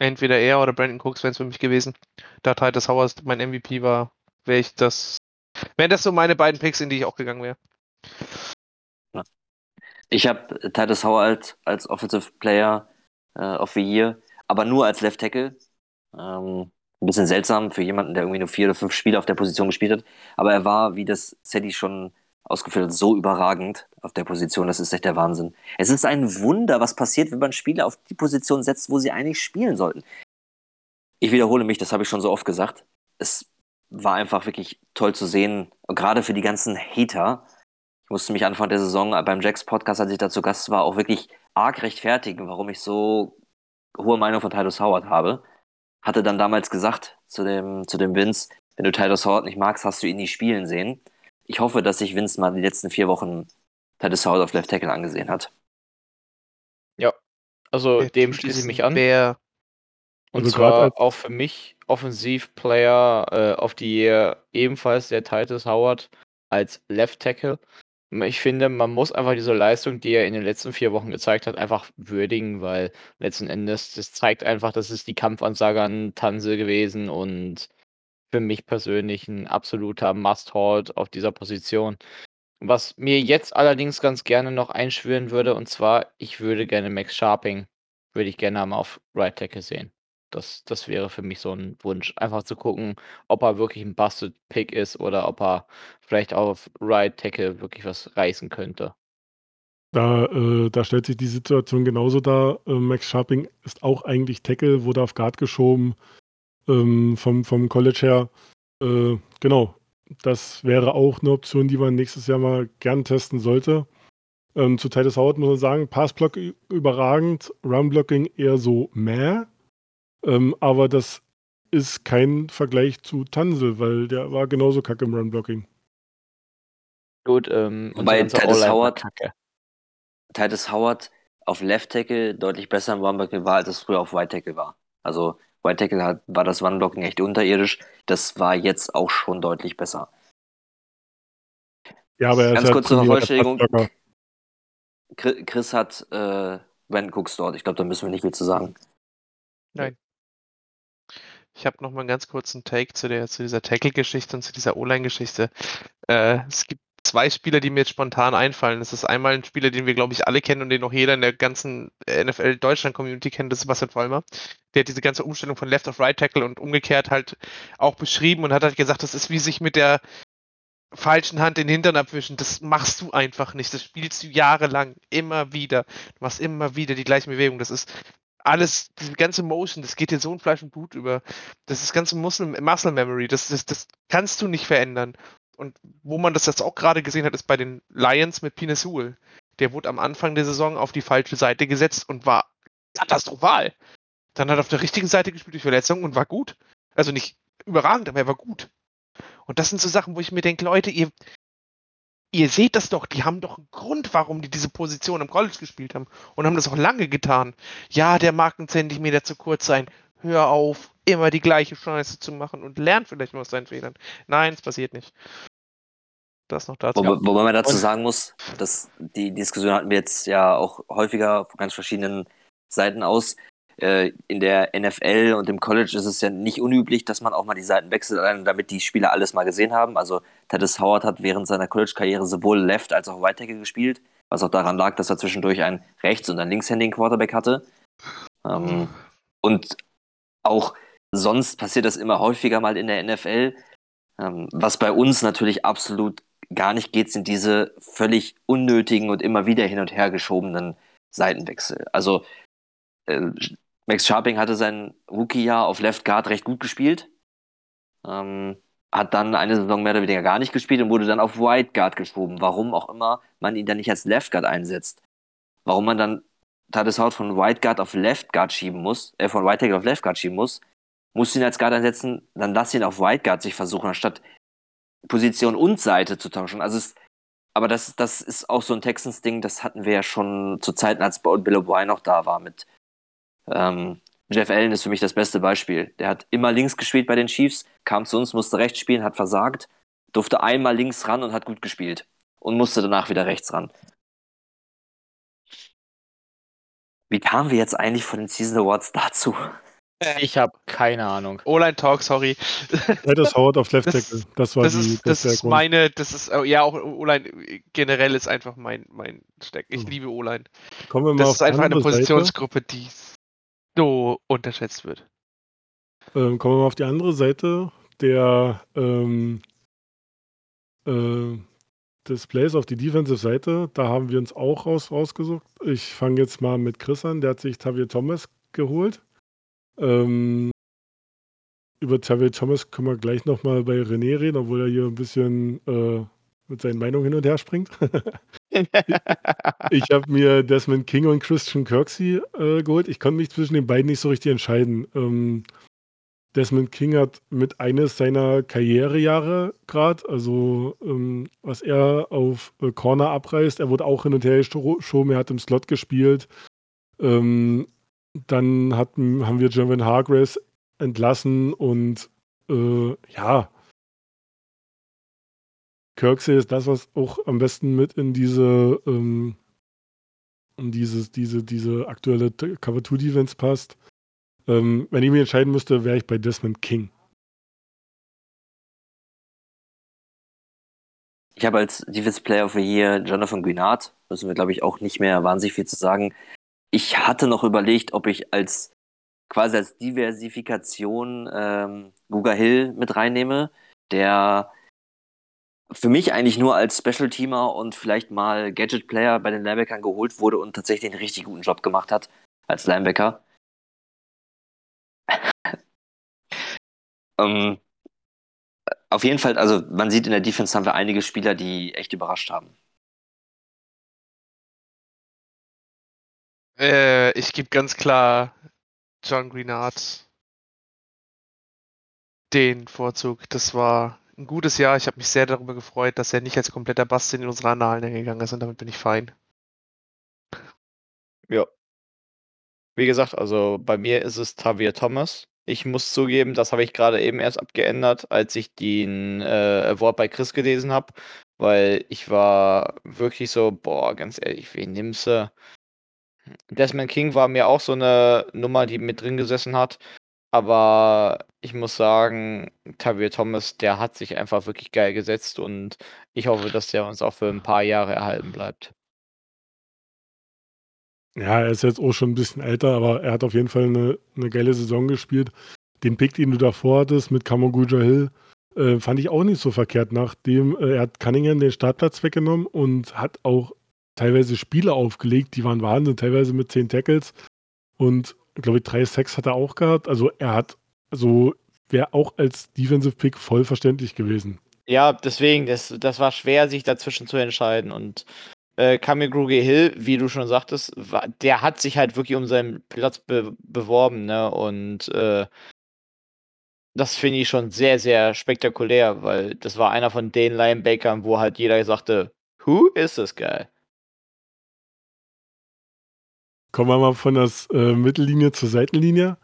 Speaker 3: Entweder er oder Brandon Cooks wären es für mich gewesen. Da Titus Howard mein MVP war, wäre ich das. Wären das so meine beiden Picks, in die ich auch gegangen wäre.
Speaker 4: Ich habe Titus Howard als Offensive Player äh, of the Year, aber nur als Left Tackle. Ähm, ein bisschen seltsam für jemanden, der irgendwie nur vier oder fünf Spiele auf der Position gespielt hat. Aber er war, wie das Sadie schon ausgeführt hat, so überragend auf der Position. Das ist echt der Wahnsinn. Es ist ein Wunder, was passiert, wenn man Spieler auf die Position setzt, wo sie eigentlich spielen sollten. Ich wiederhole mich, das habe ich schon so oft gesagt. Es war einfach wirklich toll zu sehen, gerade für die ganzen Hater. Ich musste mich Anfang der Saison beim Jacks Podcast, als ich da zu Gast war, auch wirklich arg rechtfertigen, warum ich so hohe Meinung von Titus Howard habe. Hatte dann damals gesagt zu dem, zu dem Vince, wenn du Titus Howard nicht magst, hast du ihn nie spielen sehen. Ich hoffe, dass sich Vince mal die letzten vier Wochen Titus Howard auf Left Tackle angesehen hat.
Speaker 6: Also
Speaker 3: Der
Speaker 6: dem schließe ich mich an.
Speaker 3: Bär.
Speaker 6: Und
Speaker 5: Also
Speaker 6: zwar auch für mich Offensivplayer äh, auf die Year ebenfalls der Titus Howard als Left Tackle. Ich finde, man muss einfach diese Leistung, die er in den letzten vier Wochen gezeigt hat, einfach würdigen, weil letzten Endes, das zeigt einfach, das ist die Kampfansage an Tanse gewesen und für mich persönlich ein absoluter Must-Hold auf dieser Position. Was mir jetzt allerdings ganz gerne noch einschwören würde, und zwar, ich würde gerne Max Sharping, würde ich gerne einmal auf Right Tackle sehen. Das, das wäre für mich so ein Wunsch. Einfach zu gucken, ob er wirklich ein Busted Pick ist oder ob er vielleicht auf Right Tackle wirklich was reißen könnte.
Speaker 5: Da, äh, da stellt sich die Situation genauso dar. Äh, Max Sharping ist auch eigentlich Tackle, wurde auf Guard geschoben ähm, vom, vom College her. Äh, genau, das wäre auch eine Option, die man nächstes Jahr mal gern testen sollte. Ähm, zu Titus Howard muss man sagen, Passblock überragend, Runblocking eher so meh. Ähm, aber das ist kein Vergleich zu Tansel, weil der war genauso kacke im Run-Blocking.
Speaker 6: Gut, ähm,
Speaker 4: Bei Titus Howard, Titus Howard auf Left Tackle deutlich besser im Run-Blocking war, als es früher auf Right Tackle war. Also Right Tackle hat, war das Run-Blocking echt unterirdisch. Das war jetzt auch schon deutlich besser.
Speaker 5: Ja, aber er
Speaker 4: Ganz
Speaker 5: ist
Speaker 4: kurz zur Vervollständigung. Chris hat äh, Brandon Cooks dort. Ich glaube, da müssen wir nicht viel zu sagen.
Speaker 3: Nein. Ich habe noch mal einen ganz kurzen Take zu, der, zu dieser Tackle-Geschichte und zu dieser O-Line-Geschichte. Äh, es gibt zwei Spieler, die mir jetzt spontan einfallen. Das ist einmal ein Spieler, den wir, glaube ich, alle kennen und den auch jeder in der ganzen NFL-Deutschland-Community kennt, das ist Sebastian Vollmer. Der hat diese ganze Umstellung von Left auf Right Tackle und umgekehrt halt auch beschrieben und hat halt gesagt, das ist wie sich mit der falschen Hand den Hintern abwischen. Das machst du einfach nicht. Das spielst du jahrelang, immer wieder. Du machst immer wieder die gleichen Bewegungen. Das ist alles, diese ganze Motion, das geht dir so in Fleisch und Blut über. Das ist ganze Muscle, Muscle Memory. Das, das, das kannst du nicht verändern. Und wo man das jetzt auch gerade gesehen hat, ist bei den Lions mit Pinesul. Der wurde am Anfang der Saison auf die falsche Seite gesetzt und war katastrophal. Dann hat er auf der richtigen Seite gespielt durch Verletzung und war gut. Also nicht überragend, aber er war gut. Und das sind so Sachen, wo ich mir denke, Leute, ihr, ihr seht das doch, die haben doch einen Grund, warum die diese Position im College gespielt haben und haben das auch lange getan. Ja, der mag ein Zentimeter zu kurz sein. Hör auf, immer die gleiche Scheiße zu machen und lern vielleicht mal aus seinen Fehlern. Nein, es passiert nicht. Das noch dazu.
Speaker 4: Wo, wobei man dazu sagen muss, dass die Diskussion hatten wir jetzt ja auch häufiger von ganz verschiedenen Seiten aus. Äh, in der NFL und im College ist es ja nicht unüblich, dass man auch mal die Seiten wechselt, damit die Spieler alles mal gesehen haben. Also Titus Howard hat während seiner College-Karriere sowohl Left als auch Right Tackle gespielt, was auch daran lag, dass er zwischendurch einen rechts- und einen linkshändigen Quarterback hatte. Ähm, und auch sonst passiert das immer häufiger mal in der NFL. Ähm, was bei uns natürlich absolut gar nicht geht, sind diese völlig unnötigen und immer wieder hin und her geschobenen Seitenwechsel. Also äh, Max Sharping hatte sein Rookie-Jahr auf Left Guard recht gut gespielt. Ähm, hat dann eine Saison mehr oder weniger gar nicht gespielt und wurde dann auf White Guard geschoben. Warum auch immer man ihn dann nicht als Left Guard einsetzt. Warum man dann Titus Howard von White Guard auf Left Guard schieben muss, äh, von White Tackle auf Left Guard schieben muss, musst du ihn als Guard einsetzen, dann lass ihn auf White Guard sich versuchen, anstatt Position und Seite zu tauschen. Also es, aber das, das ist auch so ein Texans-Ding, das hatten wir ja schon zu Zeiten, als Bill O'Brien noch da war mit ähm, Jeff Allen ist für mich das beste Beispiel. Der hat immer links gespielt bei den Chiefs, kam zu uns, musste rechts spielen, hat versagt, durfte einmal links ran und hat gut gespielt. Und musste danach wieder rechts ran. Wie kamen wir jetzt eigentlich von den Season Awards dazu?
Speaker 6: Ich habe keine Ahnung.
Speaker 3: O-Line Talk, sorry.
Speaker 5: Titus Howard auf Left
Speaker 3: Das-
Speaker 5: Tackle. Das war
Speaker 3: Das
Speaker 5: die,
Speaker 3: ist, das
Speaker 5: der
Speaker 3: ist
Speaker 5: Grund.
Speaker 3: meine, das ist, oh, ja, auch O-Line generell ist einfach mein, mein Steck. Ich
Speaker 5: Hm.
Speaker 3: liebe O-Line.
Speaker 5: Kommen wir mal
Speaker 3: Das
Speaker 5: auf
Speaker 3: ist
Speaker 5: die
Speaker 3: einfach eine
Speaker 5: andere Seite.
Speaker 3: Positionsgruppe, die so unterschätzt wird.
Speaker 5: Ähm, kommen wir mal auf die andere Seite der ähm, äh, Displays auf die Defensive-Seite. Da haben wir uns auch raus, rausgesucht. Ich fange jetzt mal mit Chris an. Der hat sich Tavier Thomas geholt. Ähm, über Tavier Thomas können wir gleich nochmal bei René reden, obwohl er hier ein bisschen äh, mit seinen Meinungen hin und her springt. Ich habe mir Desmond King und Christian Kirksey äh, geholt. Ich konnte mich zwischen den beiden nicht so richtig entscheiden. Ähm, Desmond King hat mit eines seiner Karrierejahre gerade, also ähm, was er auf äh, Corner abreißt, er wurde auch hin und her geschoben, er hat im Slot gespielt. Ähm, dann hatten, haben wir Jervin Hargraves entlassen und äh, ja, Kirksey ist das, was auch am besten mit in diese, ähm, in dieses, diese, diese aktuelle Cover 2 Defense passt. Ähm, wenn ich mich entscheiden müsste, wäre ich bei Desmond King.
Speaker 4: Ich habe als Defense Player of the Year Jonathan Guinard. Müssen wir, glaube ich, auch nicht mehr wahnsinnig viel zu sagen. Ich hatte noch überlegt, ob ich als quasi als Diversifikation ähm, Guga Hill mit reinnehme, der für mich eigentlich nur als Special Teamer und vielleicht mal Gadget Player bei den Linebackern geholt wurde und tatsächlich einen richtig guten Job gemacht hat als Linebacker. ähm, auf jeden Fall, also man sieht in der Defense haben wir einige Spieler, die echt überrascht haben.
Speaker 3: Äh, ich gebe ganz klar John Greenard den Vorzug. Das war ein gutes Jahr. Ich habe mich sehr darüber gefreut, dass er nicht als kompletter Bast in unsere Annalen gegangen ist und damit bin ich fein.
Speaker 6: Ja. Wie gesagt, also bei mir ist es Tavier Thomas. Ich muss zugeben, das habe ich gerade eben erst abgeändert, als ich den äh, Award bei Chris gelesen habe, weil ich war wirklich so, boah, ganz ehrlich, wen nimmst du? Desmond King war mir auch so eine Nummer, die mit drin gesessen hat. Aber ich muss sagen, Tavier Thomas, der hat sich einfach wirklich geil gesetzt und ich hoffe, dass der uns auch für ein paar Jahre erhalten bleibt.
Speaker 5: Ja, er ist jetzt auch schon ein bisschen älter, aber er hat auf jeden Fall eine, eine geile Saison gespielt. Den Pick, den du davor hattest mit Kamoguja Hill, äh, fand ich auch nicht so verkehrt. Nachdem äh, er hat Cunningham den Startplatz weggenommen und hat auch teilweise Spiele aufgelegt, die waren Wahnsinn, teilweise mit zehn Tackles und glaube ich drei Sacks hat er auch gehabt. Also er hat, also wäre auch als Defensive Pick voll verständlich gewesen.
Speaker 6: Ja, deswegen, das, das war schwer, sich dazwischen zu entscheiden. Und äh, Kamil Gruge Hill, wie du schon sagtest, war, der hat sich halt wirklich um seinen Platz be beworben, ne? Und äh, das finde ich schon sehr, sehr spektakulär, weil das war einer von den Linebackern, wo halt jeder sagte, who is this guy?
Speaker 5: Kommen wir mal von der äh, Mittellinie zur Seitenlinie.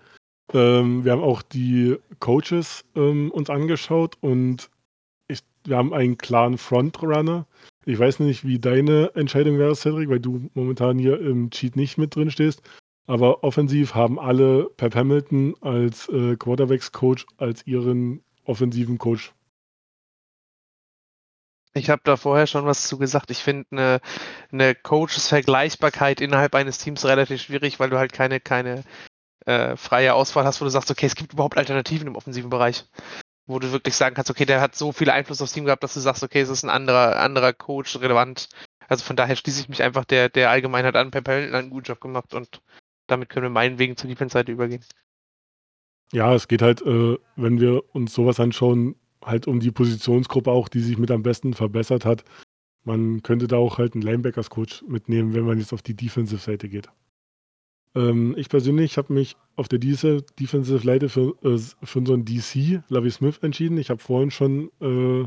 Speaker 5: Ähm, wir haben auch die Coaches ähm, uns angeschaut und ich, wir haben einen klaren Frontrunner. Ich weiß nicht, wie deine Entscheidung wäre, Cedric, weil du momentan hier im Cheat nicht mit drin stehst. Aber offensiv haben alle Pep Hamilton als äh, Quarterbacks-Coach als ihren offensiven Coach.
Speaker 3: Ich habe da vorher schon was zu gesagt. Ich finde eine, eine Coaches-Vergleichbarkeit innerhalb eines Teams relativ schwierig, weil du halt keine, keine äh, freie Auswahl hast, wo du sagst, okay, es gibt überhaupt Alternativen im offensiven Bereich. Wo du wirklich sagen kannst, okay, der hat so viel Einfluss aufs Team gehabt, dass du sagst, okay, es ist ein anderer, anderer Coach relevant. Also von daher schließe ich mich einfach der, der Allgemeinheit an. Pep Hamilton hat einen guten Job gemacht und damit können wir meinetwegen zur Defense-Seite übergehen.
Speaker 5: Ja, es geht halt, äh, wenn wir uns sowas anschauen, halt um die Positionsgruppe auch, die sich mit am besten verbessert hat. Man könnte da auch halt einen Linebackers-Coach mitnehmen, wenn man jetzt auf die Defensive-Seite geht. Ähm, ich persönlich habe mich auf der Defensive-Seite für, äh, für unseren DC, Lavi Smith, entschieden. Ich habe vorhin schon äh,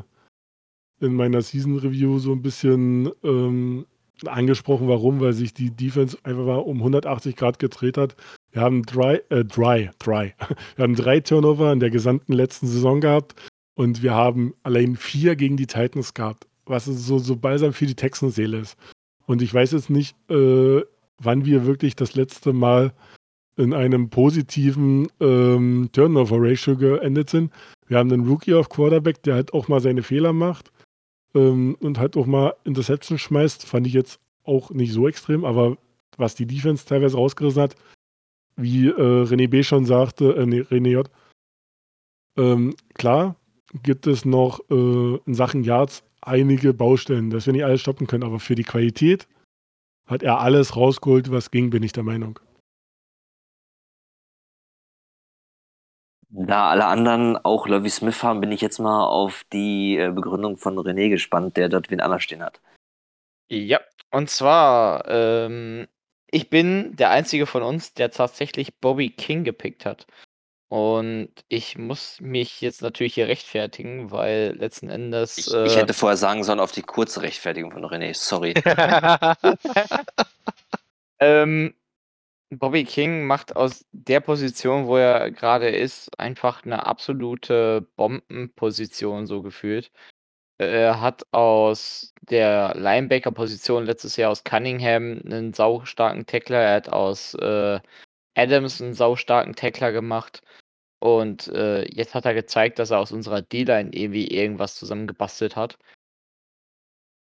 Speaker 5: in meiner Season-Review so ein bisschen ähm, angesprochen, warum, weil sich die Defense einfach mal um 180 Grad gedreht hat. Wir haben drei, äh, dry, dry. Wir haben drei Turnover in der gesamten letzten Saison gehabt und wir haben allein vier gegen die Titans gehabt, was so, so balsam für die Texans-Seele ist. Und ich weiß jetzt nicht, äh, wann wir wirklich das letzte Mal in einem positiven ähm, Turnover-Ratio geendet sind. Wir haben einen Rookie auf Quarterback, der halt auch mal seine Fehler macht ähm, und halt auch mal Interception schmeißt. Fand ich jetzt auch nicht so extrem, aber was die Defense teilweise rausgerissen hat, wie äh, René B. schon sagte, äh, René J., ähm, klar gibt es noch äh, in Sachen Yards einige Baustellen, dass wir nicht alles stoppen können, aber für die Qualität hat er alles rausgeholt, was ging, bin ich der Meinung.
Speaker 4: Da alle anderen auch Lovey Smith haben, bin ich jetzt mal auf die äh, Begründung von René gespannt, der dort wen anders stehen hat.
Speaker 6: Ja, und zwar, ähm, ich bin der einzige von uns, der tatsächlich Bobby King gepickt hat. Und ich muss mich jetzt natürlich hier rechtfertigen, weil letzten Endes.
Speaker 4: Ich,
Speaker 6: äh,
Speaker 4: ich hätte vorher sagen sollen auf die kurze Rechtfertigung von René, sorry.
Speaker 6: ähm, Bobby King macht aus der Position, wo er gerade ist, einfach eine absolute Bombenposition so gefühlt. Er hat aus der Linebacker-Position letztes Jahr aus Cunningham einen saustarken Tackler. Er hat aus äh, Adams einen saustarken Tackler gemacht. Und äh, jetzt hat er gezeigt, dass er aus unserer D-Line irgendwie irgendwas zusammengebastelt hat.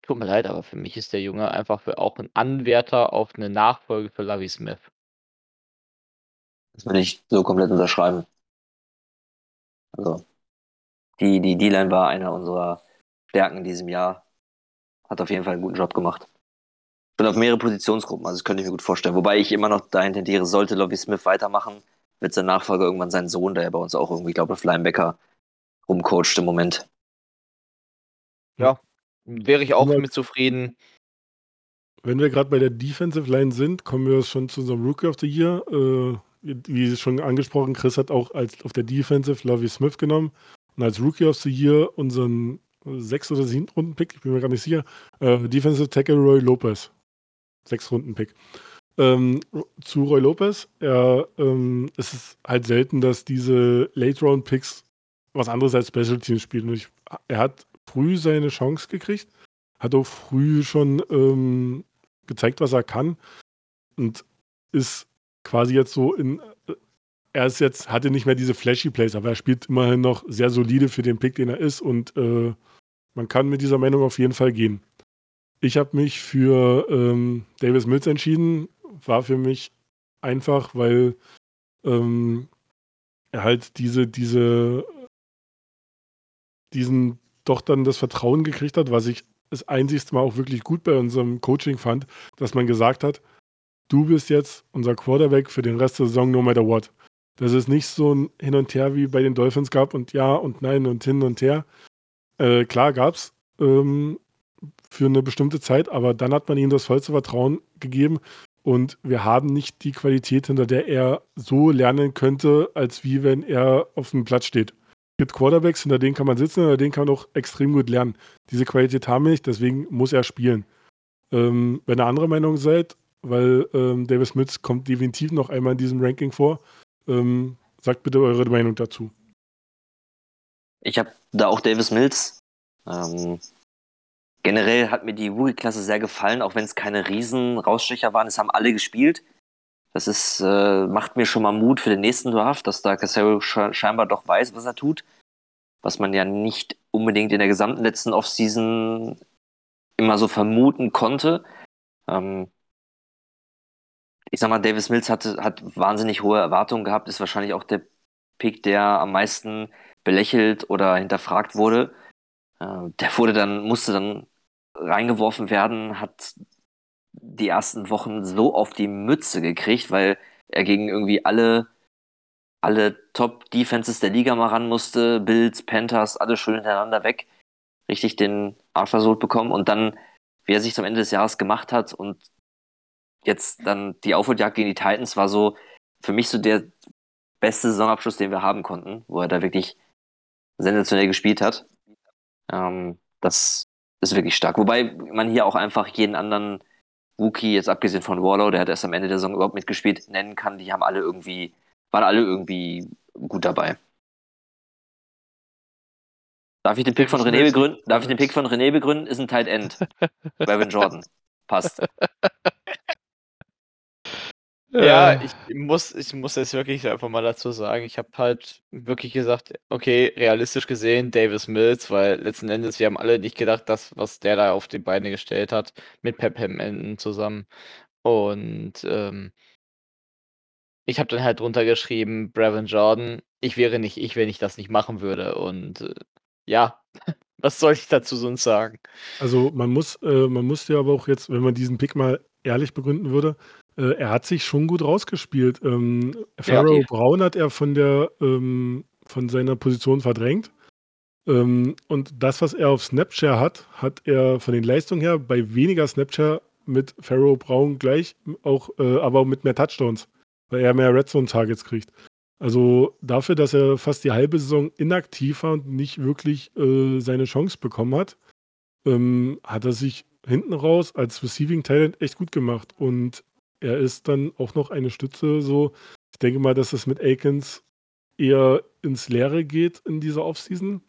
Speaker 6: Tut mir leid, aber für mich ist der Junge einfach auch ein Anwärter auf eine Nachfolge für Lovie Smith.
Speaker 4: Das würde ich so komplett unterschreiben. Also, die, die D-Line war einer unserer Stärken in diesem Jahr. Hat auf jeden Fall einen guten Job gemacht. Schon auf mehrere Positionsgruppen, also das könnte ich mir gut vorstellen. Wobei ich immer noch dahin tendiere, sollte Lovie Smith weitermachen, wird sein Nachfolger irgendwann sein Sohn, der ja bei uns auch irgendwie, glaube ich, auf Linebacker rumcoacht im Moment.
Speaker 6: Ja, wäre ich auch
Speaker 5: Ja.
Speaker 6: mit zufrieden.
Speaker 5: Wenn wir gerade bei der Defensive Line sind, kommen wir schon zu unserem Rookie of the Year. Äh, wie schon angesprochen, Chris hat auch als auf der Defensive Lovie Smith genommen und als Rookie of the Year unseren sechs oder sieben Runden Pick, ich bin mir gar nicht sicher, äh, Defensive Tackle Roy Lopez. Sechs Runden Pick. Ähm, zu Roy Lopez, er, ähm, es ist halt selten, dass diese Late Round Picks was anderes als Special Teams spielen. Ich, er hat früh seine Chance gekriegt, hat auch früh schon ähm, gezeigt, was er kann und ist quasi jetzt so in. Er ist jetzt, hatte nicht mehr diese flashy Plays, aber er spielt immerhin noch sehr solide für den Pick, den er ist und äh, man kann mit dieser Meinung auf jeden Fall gehen. Ich habe mich für ähm, Davis Mills entschieden, war für mich einfach, weil ähm, er halt diese, diese, diesen doch dann das Vertrauen gekriegt hat, was ich das einzigste Mal auch wirklich gut bei unserem Coaching fand, dass man gesagt hat, du bist jetzt unser Quarterback für den Rest der Saison, no matter what. Dass es nicht so ein Hin und Her wie bei den Dolphins gab und ja und nein und hin und her. Äh, klar gab es ähm, für eine bestimmte Zeit, aber dann hat man ihm das vollste Vertrauen gegeben und wir haben nicht die Qualität, hinter der er so lernen könnte, als wie wenn er auf dem Platz steht. Es gibt Quarterbacks, hinter denen kann man sitzen, hinter denen kann man auch extrem gut lernen. Diese Qualität haben wir nicht, deswegen muss er spielen. Ähm, wenn ihr andere Meinung seid, weil ähm, Davis Mitz kommt definitiv noch einmal in diesem Ranking vor, ähm, sagt bitte eure Meinung dazu.
Speaker 4: Ich habe da auch Davis Mills. Ähm, generell hat mir die Rookie-Klasse sehr gefallen, auch wenn es keine riesen Rausstecher waren. Es haben alle gespielt. Das ist, äh, macht mir schon mal Mut für den nächsten Draft, dass da Casero sche- scheinbar doch weiß, was er tut. Was man ja nicht unbedingt in der gesamten letzten Offseason immer so vermuten konnte. Ähm, ich sag mal, Davis Mills hatte, hat wahnsinnig hohe Erwartungen gehabt, ist wahrscheinlich auch der Pick, der am meisten belächelt oder hinterfragt wurde. Äh, der wurde dann, musste dann reingeworfen werden, hat die ersten Wochen so auf die Mütze gekriegt, weil er gegen irgendwie alle, alle Top-Defenses der Liga mal ran musste, Bills, Panthers, alle schön hintereinander weg, richtig den Arsch versohlt bekommen und dann, wie er sich zum Ende des Jahres gemacht hat und jetzt dann die Aufholjagd gegen die Titans war so für mich so der beste Saisonabschluss, den wir haben konnten, wo er da wirklich sensationell gespielt hat. Ähm, das ist wirklich stark. Wobei man hier auch einfach jeden anderen Rookie, jetzt abgesehen von Warlow, der hat erst am Ende der Saison überhaupt mitgespielt, nennen kann. Die haben alle irgendwie, waren alle irgendwie gut dabei. Darf ich den Pick von René begründen? Darf ich den Pick von René begründen? Ist ein Tight End. Brevin Jordan. Passt.
Speaker 6: Ja, ich muss, ich muss jetzt wirklich einfach mal dazu sagen, ich habe halt wirklich gesagt, okay, realistisch gesehen Davis Mills, weil letzten Endes, wir haben alle nicht gedacht, dass was der da auf die Beine gestellt hat, mit Pep Hamilton zusammen. Und ähm, ich habe dann halt drunter geschrieben, Brevin Jordan, ich wäre nicht ich, wenn ich das nicht machen würde. Und äh, ja, was soll ich dazu sonst sagen?
Speaker 5: Also man muss, äh, man muss ja aber auch jetzt, wenn man diesen Pick mal ehrlich begründen würde, äh, er hat sich schon gut rausgespielt. Ähm, Pharaoh
Speaker 6: okay.
Speaker 5: Brown hat er von der ähm, von seiner Position verdrängt. Ähm, und das, was er auf Snapchat hat, hat er von den Leistungen her bei weniger Snapchat mit Pharaoh Brown gleich, auch, äh, aber mit mehr Touchdowns, weil er mehr Red Zone Targets kriegt. Also dafür, dass er fast die halbe Saison inaktiv war und nicht wirklich äh, seine Chance bekommen hat, ähm, hat er sich hinten raus als Receiving Talent echt gut gemacht. Und er ist dann auch noch eine Stütze so. Ich denke mal, dass es mit Akins eher ins Leere geht in dieser Offseason.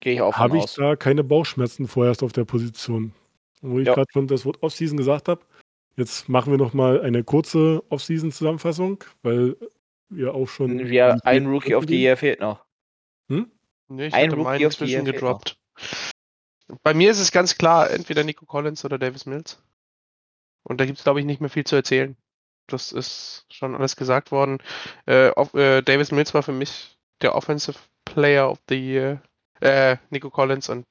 Speaker 6: Gehe ich auch
Speaker 5: habe ich
Speaker 6: aus.
Speaker 5: da keine Bauchschmerzen vorerst auf der Position. Wo ich
Speaker 6: Ja.
Speaker 5: gerade schon das Wort Offseason gesagt habe. Jetzt machen wir noch mal eine kurze Offseason-Zusammenfassung, weil wir auch schon.
Speaker 6: Wir,
Speaker 5: die
Speaker 6: ein Rookie of the. Year fehlt noch.
Speaker 5: Hm?
Speaker 3: Nee, ich
Speaker 6: Ein
Speaker 3: hatte
Speaker 6: Rookie of the Year fehlt noch.
Speaker 3: gedroppt. Bei mir ist es ganz klar, entweder Nico Collins oder Davis Mills. Und da gibt es, glaube ich, nicht mehr viel zu erzählen. Das ist schon alles gesagt worden. Äh, auf, äh, Davis Mills war für mich der Offensive Player of the Year. Äh, Nico Collins und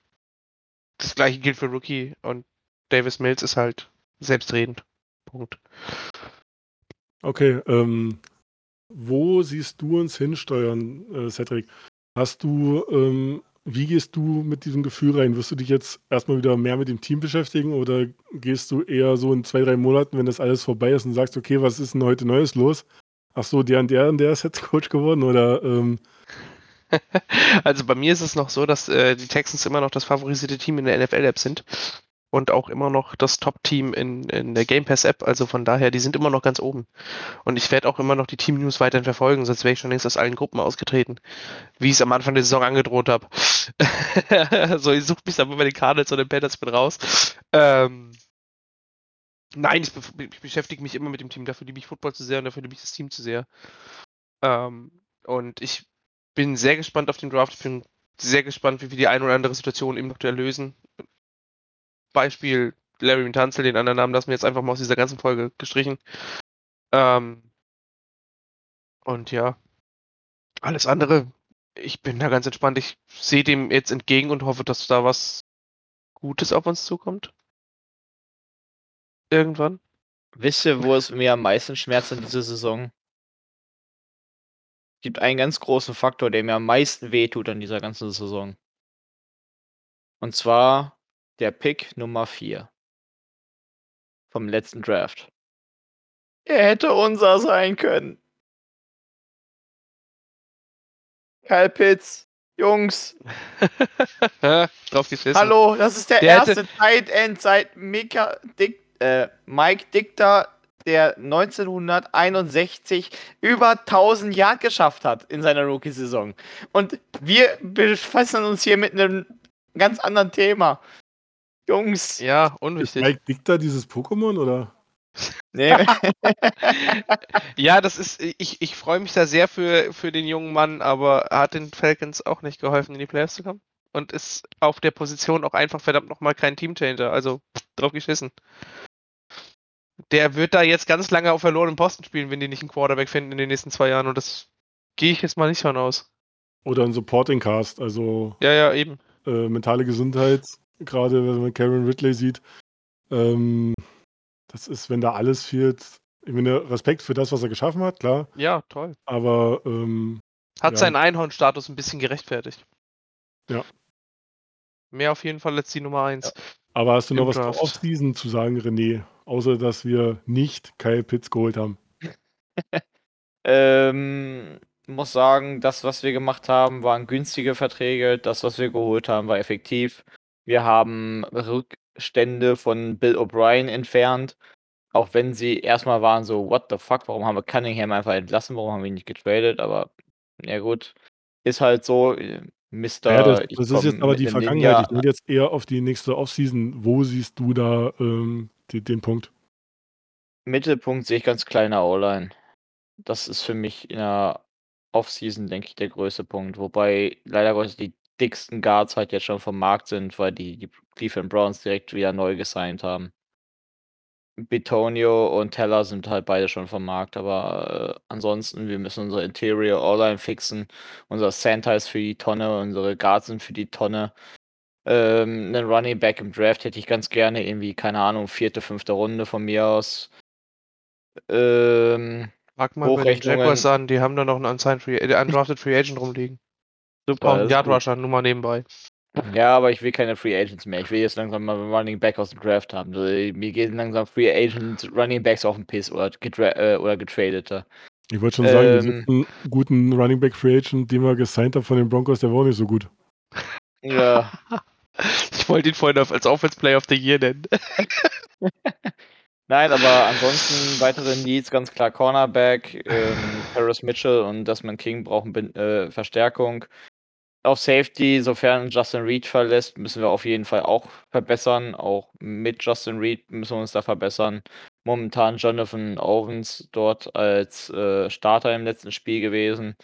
Speaker 3: das gleiche gilt für Rookie und Davis Mills ist halt selbstredend. Punkt.
Speaker 5: Okay, ähm, wo siehst du uns hinsteuern, äh, Cedric? Hast du, ähm, wie gehst du mit diesem Gefühl rein? Wirst du dich jetzt erstmal wieder mehr mit dem Team beschäftigen oder gehst du eher so in zwei, drei Monaten, wenn das alles vorbei ist und sagst, okay, was ist denn heute Neues los? Ach so, der und der und der ist jetzt Coach geworden oder ähm,
Speaker 3: Also bei mir ist es noch so, dass äh, die Texans immer noch das favorisierte Team in der NFL-App sind und auch immer noch das Top-Team in, in der Game Pass-App. Also von daher, die sind immer noch ganz oben. Und ich werde auch immer noch die Team-News weiterhin verfolgen, sonst wäre ich schon längst aus allen Gruppen ausgetreten, wie ich es am Anfang der Saison angedroht habe. so, ihr sucht mich dann bei den Cardinals und den Panthers bin raus. Ähm, nein, ich, ich beschäftige mich immer mit dem Team. Dafür liebe ich Football zu sehr und dafür liebe ich das Team zu sehr. Ähm, und ich bin sehr gespannt auf den Draft. Ich bin sehr gespannt, wie wir die eine oder andere Situation eben noch lösen. Beispiel Larry Tanzel, den anderen Namen lassen wir jetzt einfach mal aus dieser ganzen Folge gestrichen. Ähm, und ja, alles andere, ich bin da ganz entspannt. Ich sehe dem jetzt entgegen und hoffe, dass da was Gutes auf uns zukommt. Irgendwann.
Speaker 6: Wisst ihr, wo es mir am meisten schmerzt in dieser Saison? Es gibt einen ganz großen Faktor, der mir am meisten wehtut an dieser ganzen Saison. Und zwar der Pick Nummer 4 vom letzten Draft. Er hätte unser sein können. Kyle Pitts, Jungs,
Speaker 3: Drauf
Speaker 6: hallo, das ist der,
Speaker 3: Der hätte-
Speaker 6: erste Tight End seit Mika Dick, äh, Mike Dichter, der 1961 über 1000 Yard geschafft hat in seiner Rookie-Saison. Und wir befassen uns hier mit einem ganz anderen Thema. Jungs,
Speaker 3: Ja,
Speaker 5: ist
Speaker 3: unwichtig.
Speaker 5: Mike Dicter dieses Pokémon oder?
Speaker 6: nee.
Speaker 3: Ja, das ist, ich, ich freue mich da sehr für, für den jungen Mann, aber er hat den Falcons auch nicht geholfen, in die Playoffs zu kommen. Und ist auf der Position auch einfach verdammt nochmal kein Teamchanger. Also drauf geschissen. Der wird da jetzt ganz lange auf verlorenen Posten spielen, wenn die nicht einen Quarterback finden in den nächsten zwei Jahren. Und das gehe ich jetzt mal nicht von aus.
Speaker 5: Oder ein Supporting Cast, also
Speaker 3: Ja, ja, eben.
Speaker 5: äh, mentale Gesundheit, gerade wenn man Karen Ridley sieht. Ähm, das ist, wenn da alles fehlt, ich meine, Respekt für das, was er geschaffen hat, klar,
Speaker 3: Ja, toll.
Speaker 5: aber ähm,
Speaker 3: Hat
Speaker 5: Ja.
Speaker 3: seinen Einhornstatus ein bisschen gerechtfertigt.
Speaker 5: Ja.
Speaker 3: Mehr auf jeden Fall als die Nummer 1.
Speaker 5: aber hast du noch
Speaker 3: Im
Speaker 5: was
Speaker 3: Draft.
Speaker 5: Offseason zu sagen, René? Außer, dass wir nicht Kyle Pitts geholt haben.
Speaker 6: Ähm, muss sagen, das, was wir gemacht haben, waren günstige Verträge. Das, was wir geholt haben, war effektiv. Wir haben Rückstände von Bill O'Brien entfernt. Auch wenn sie erstmal waren so, what the fuck, warum haben wir Cunningham einfach entlassen, warum haben wir ihn nicht getradet? Aber ja gut, ist halt so. äh, Mister,
Speaker 5: Ja, das, das ist jetzt aber die Vergangenheit.
Speaker 6: Ninja-
Speaker 5: Ich will jetzt eher auf die nächste Offseason. Wo siehst du da ähm, den, den Punkt?
Speaker 6: Mittelpunkt sehe ich ganz kleiner O-Line. Das ist für mich in der Offseason, denke ich, der größte Punkt. Wobei leider Gottes die dicksten Guards halt jetzt schon vom Markt sind, weil die, die Cleveland Browns direkt wieder neu gesigned haben. Betonio und Teller sind halt beide schon vom Markt, aber äh, ansonsten, wir müssen unsere Interior O-Line fixen. Unser Center ist für die Tonne, unsere Guards sind für die Tonne. Ähm, einen Running Back im Draft hätte ich ganz gerne, irgendwie, keine Ahnung, vierte, fünfte Runde von mir aus. Ähm,
Speaker 3: Frag mal bei den Jaguars an, die haben da noch einen unsigned Free, äh, undrafted Free Agent rumliegen.
Speaker 6: Super. Ist
Speaker 3: Yard. Rusher, nur mal nebenbei.
Speaker 6: Ja, aber ich will keine Free Agents mehr. Ich will jetzt langsam mal einen Running Back aus dem Draft haben. Also, mir gehen langsam Free Agent Running Backs auf den Piss oder, gedra äh, oder getradete.
Speaker 5: Ich wollte schon sagen,
Speaker 6: Ähm.
Speaker 5: den letzten guten Running Back Free Agent, den wir gesigned haben von den Broncos, der war auch nicht so gut.
Speaker 6: Ja,
Speaker 3: Ich wollte ihn vorhin auf- als Offense Player of the Year nennen.
Speaker 6: nein, aber ansonsten weitere Needs, ganz klar Cornerback, ähm, Paris Mitchell und Desmond King brauchen Bin- äh, Verstärkung. Auf Safety, sofern Justin Reed verlässt, müssen wir auf jeden Fall auch verbessern. Auch mit Justin Reed müssen wir uns da verbessern. Momentan Jonathan Owens dort als äh, Starter im letzten Spiel gewesen.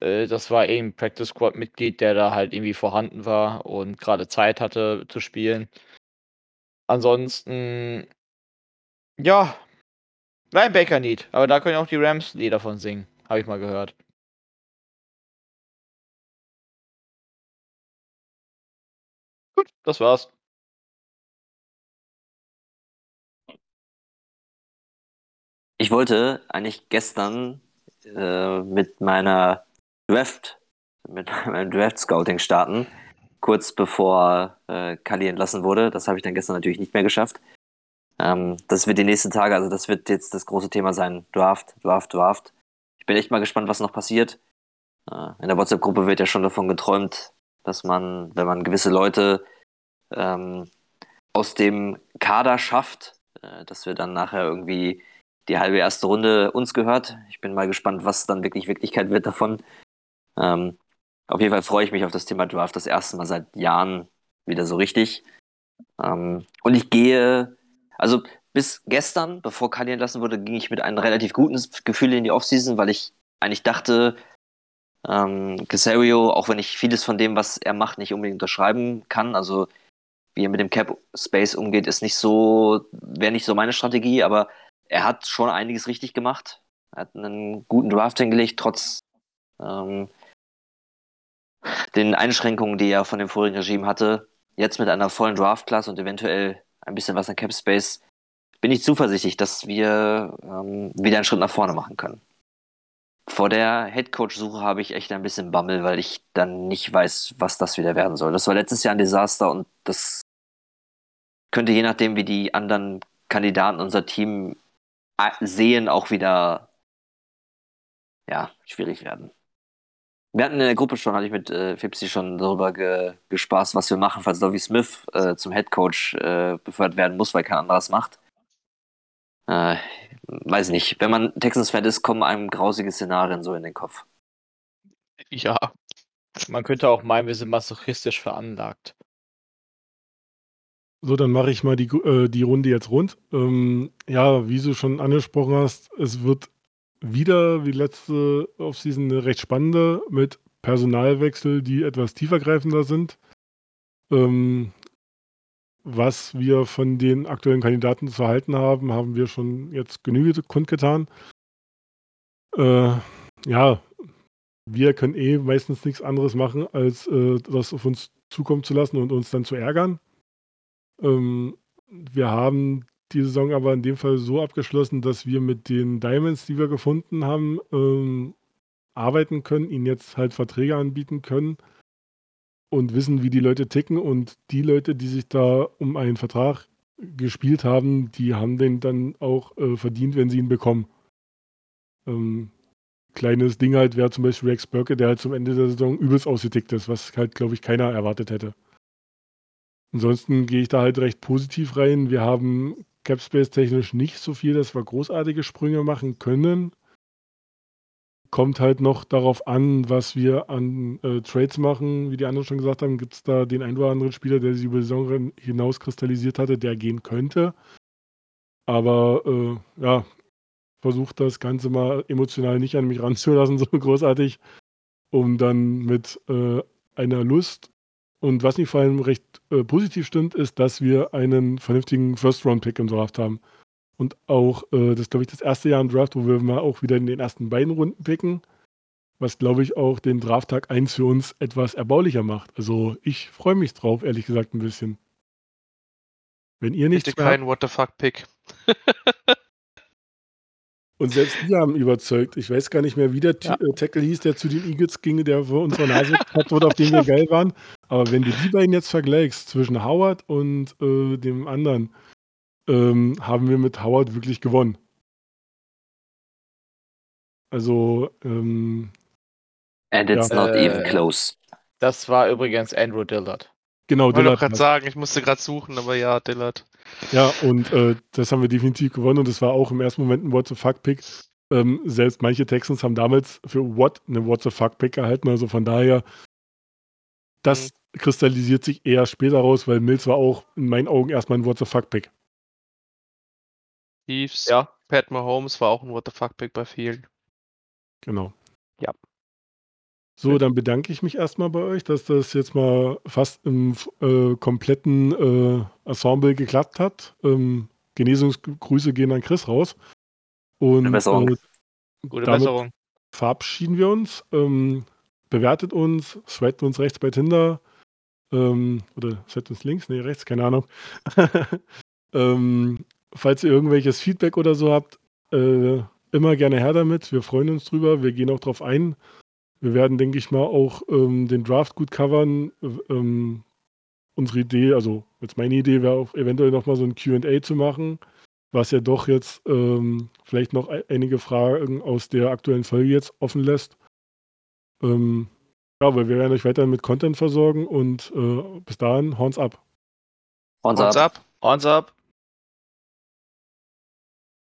Speaker 6: Äh, das war eben Practice Squad Mitglied, der da halt irgendwie vorhanden war und gerade Zeit hatte zu spielen. Ansonsten, ja, Linebacker Need, aber da können auch die Rams Lieder von singen, habe ich mal gehört. Gut, das war's.
Speaker 4: Ich wollte eigentlich gestern äh, mit meiner Draft, mit meinem Draft-Scouting starten, kurz bevor äh, Kali entlassen wurde. Das habe ich dann gestern natürlich nicht mehr geschafft. Ähm, das wird die nächsten Tage, also das wird jetzt das große Thema sein. Draft, Draft, Draft. Ich bin echt mal gespannt, was noch passiert. Äh, in der WhatsApp-Gruppe wird ja schon davon geträumt, dass man, wenn man gewisse Leute ähm, aus dem Kader schafft, äh, dass wir dann nachher irgendwie die halbe erste Runde uns gehört. Ich bin mal gespannt, was dann wirklich Wirklichkeit wird davon. Ähm, auf jeden Fall freue ich mich auf das Thema Draft das erste Mal seit Jahren wieder so richtig. Ähm, und ich gehe, also bis gestern, bevor Kali entlassen wurde, ging ich mit einem relativ guten Gefühl in die Offseason, weil ich eigentlich dachte, ähm, Casario, auch wenn ich vieles von dem, was er macht, nicht unbedingt unterschreiben kann, also wie er mit dem Cap Space umgeht, ist nicht so, wäre nicht so meine Strategie, aber er hat schon einiges richtig gemacht. Er hat einen guten Draft hingelegt, trotz ähm, den Einschränkungen, die er von dem vorigen Regime hatte. Jetzt mit einer vollen Draft-Class und eventuell ein bisschen was an Cap Space bin ich zuversichtlich, dass wir ähm, wieder einen Schritt nach vorne machen können. Vor der Headcoach-Suche habe ich echt ein bisschen Bammel, weil ich dann nicht weiß, was das wieder werden soll. Das war letztes Jahr ein Desaster und das könnte je nachdem, wie die anderen Kandidaten unser Team sehen, auch wieder ja, schwierig werden. Wir hatten in der Gruppe schon, hatte ich mit äh, Fipsi schon darüber ge gespaßt, was wir machen, falls Lovie Smith äh, zum Head Coach äh, befördert werden muss, weil kein anderes macht. Äh, weiß nicht. Wenn man Texans-Fan ist, kommen einem grausige Szenarien so in den Kopf.
Speaker 3: Ja.
Speaker 6: Man könnte auch meinen, wir sind masochistisch veranlagt.
Speaker 5: So, dann mache ich mal die, äh, die Runde jetzt rund. Ähm, ja, wie du schon angesprochen hast, es wird wieder wie letzte Offseason eine recht spannende mit Personalwechsel, die etwas tiefergreifender sind. Ähm, was wir von den aktuellen Kandidaten zu halten haben, haben wir schon jetzt genügend kundgetan. Äh, ja, wir können eh meistens nichts anderes machen, als äh, das auf uns zukommen zu lassen und uns dann zu ärgern. Ähm, wir haben die Saison aber in dem Fall so abgeschlossen, dass wir mit den Diamonds, die wir gefunden haben, ähm, arbeiten können, ihnen jetzt halt Verträge anbieten können und wissen, wie die Leute ticken. Und die Leute, die sich da um einen Vertrag gespielt haben, die haben den dann auch äh, verdient, wenn sie ihn bekommen. Ähm, kleines Ding halt wäre zum Beispiel Rex Burke, der halt zum Ende der Saison übelst ausgetickt ist, was halt, glaube ich, keiner erwartet hätte. Ansonsten gehe ich da halt recht positiv rein. Wir haben Capspace technisch nicht so viel, dass wir großartige Sprünge machen können. Kommt halt noch darauf an, was wir an äh, Trades machen. Wie die anderen schon gesagt haben, gibt es da den einen oder anderen Spieler, der sich über die Saison hinaus kristallisiert hatte, der gehen könnte. Aber äh, ja, versucht das Ganze mal emotional nicht an mich ranzulassen, so großartig, um dann mit äh, einer Lust und was mich vor allem recht äh, positiv stimmt, ist, dass wir einen vernünftigen First-Round-Pick im Draft haben. Und auch, äh, das ist, glaube ich, das erste Jahr im Draft, wo wir mal auch wieder in den ersten beiden Runden picken. Was, glaube ich, auch den Drafttag 1 für uns etwas erbaulicher macht. Also ich freue mich drauf, ehrlich gesagt, ein bisschen. Wenn ihr nicht.
Speaker 3: Bitte kein What the fuck-Pick.
Speaker 5: Und selbst die haben überzeugt. Ich weiß gar nicht mehr, wie der ja. Äh, Tackle hieß, der zu den Eagles ging, der vor unserer Nase hat wurde, auf den wir geil waren. Aber wenn du die beiden jetzt vergleichst, zwischen Howard und äh, dem anderen, ähm, haben wir mit Howard wirklich gewonnen. Also, ähm,
Speaker 4: And it's ja. not äh, even close.
Speaker 6: Das war übrigens Andrew Dillard.
Speaker 5: Genau,
Speaker 3: ich wollte gerade sagen, ich musste gerade suchen, aber ja, Dillard.
Speaker 5: Ja, und äh, das haben wir definitiv gewonnen und das war auch im ersten Moment ein What the Fuck-Pick. Ähm, selbst manche Texans haben damals für What eine What the Fuck-Pick erhalten. Also von daher das kristallisiert sich eher später raus, weil Mills war auch in meinen Augen erstmal ein What the fuck-Pick.
Speaker 3: Chiefs,
Speaker 6: Ja.
Speaker 3: Pat Mahomes war auch ein What the fuck Pick bei vielen.
Speaker 5: Genau.
Speaker 6: Ja.
Speaker 5: So, dann bedanke ich mich erstmal bei euch, dass das jetzt mal fast im äh, kompletten äh, Ensemble geklappt hat. Ähm, Genesungsgrüße gehen an Chris raus. Und
Speaker 4: Gute Besserung.
Speaker 5: äh,
Speaker 6: Gute
Speaker 5: damit
Speaker 6: Besserung.
Speaker 5: verabschieden wir uns. Ähm, bewertet uns, swipet uns rechts bei Tinder. Ähm, oder swipet uns links? Nee, rechts, keine Ahnung. ähm, falls ihr irgendwelches Feedback oder so habt, äh, immer gerne her damit. Wir freuen uns drüber. Wir gehen auch drauf ein. Wir werden, denke ich mal, auch ähm, den Draft gut covern. Ähm, unsere Idee, also jetzt meine Idee wäre auch eventuell nochmal so ein QA zu machen, was ja doch jetzt ähm, vielleicht noch einige Fragen aus der aktuellen Folge jetzt offen lässt. Ähm, ja, aber wir werden euch weiterhin mit Content versorgen und äh, bis dahin, Horns ab.
Speaker 4: Horns
Speaker 3: Horns
Speaker 4: ab.
Speaker 3: ab.
Speaker 6: Horns up.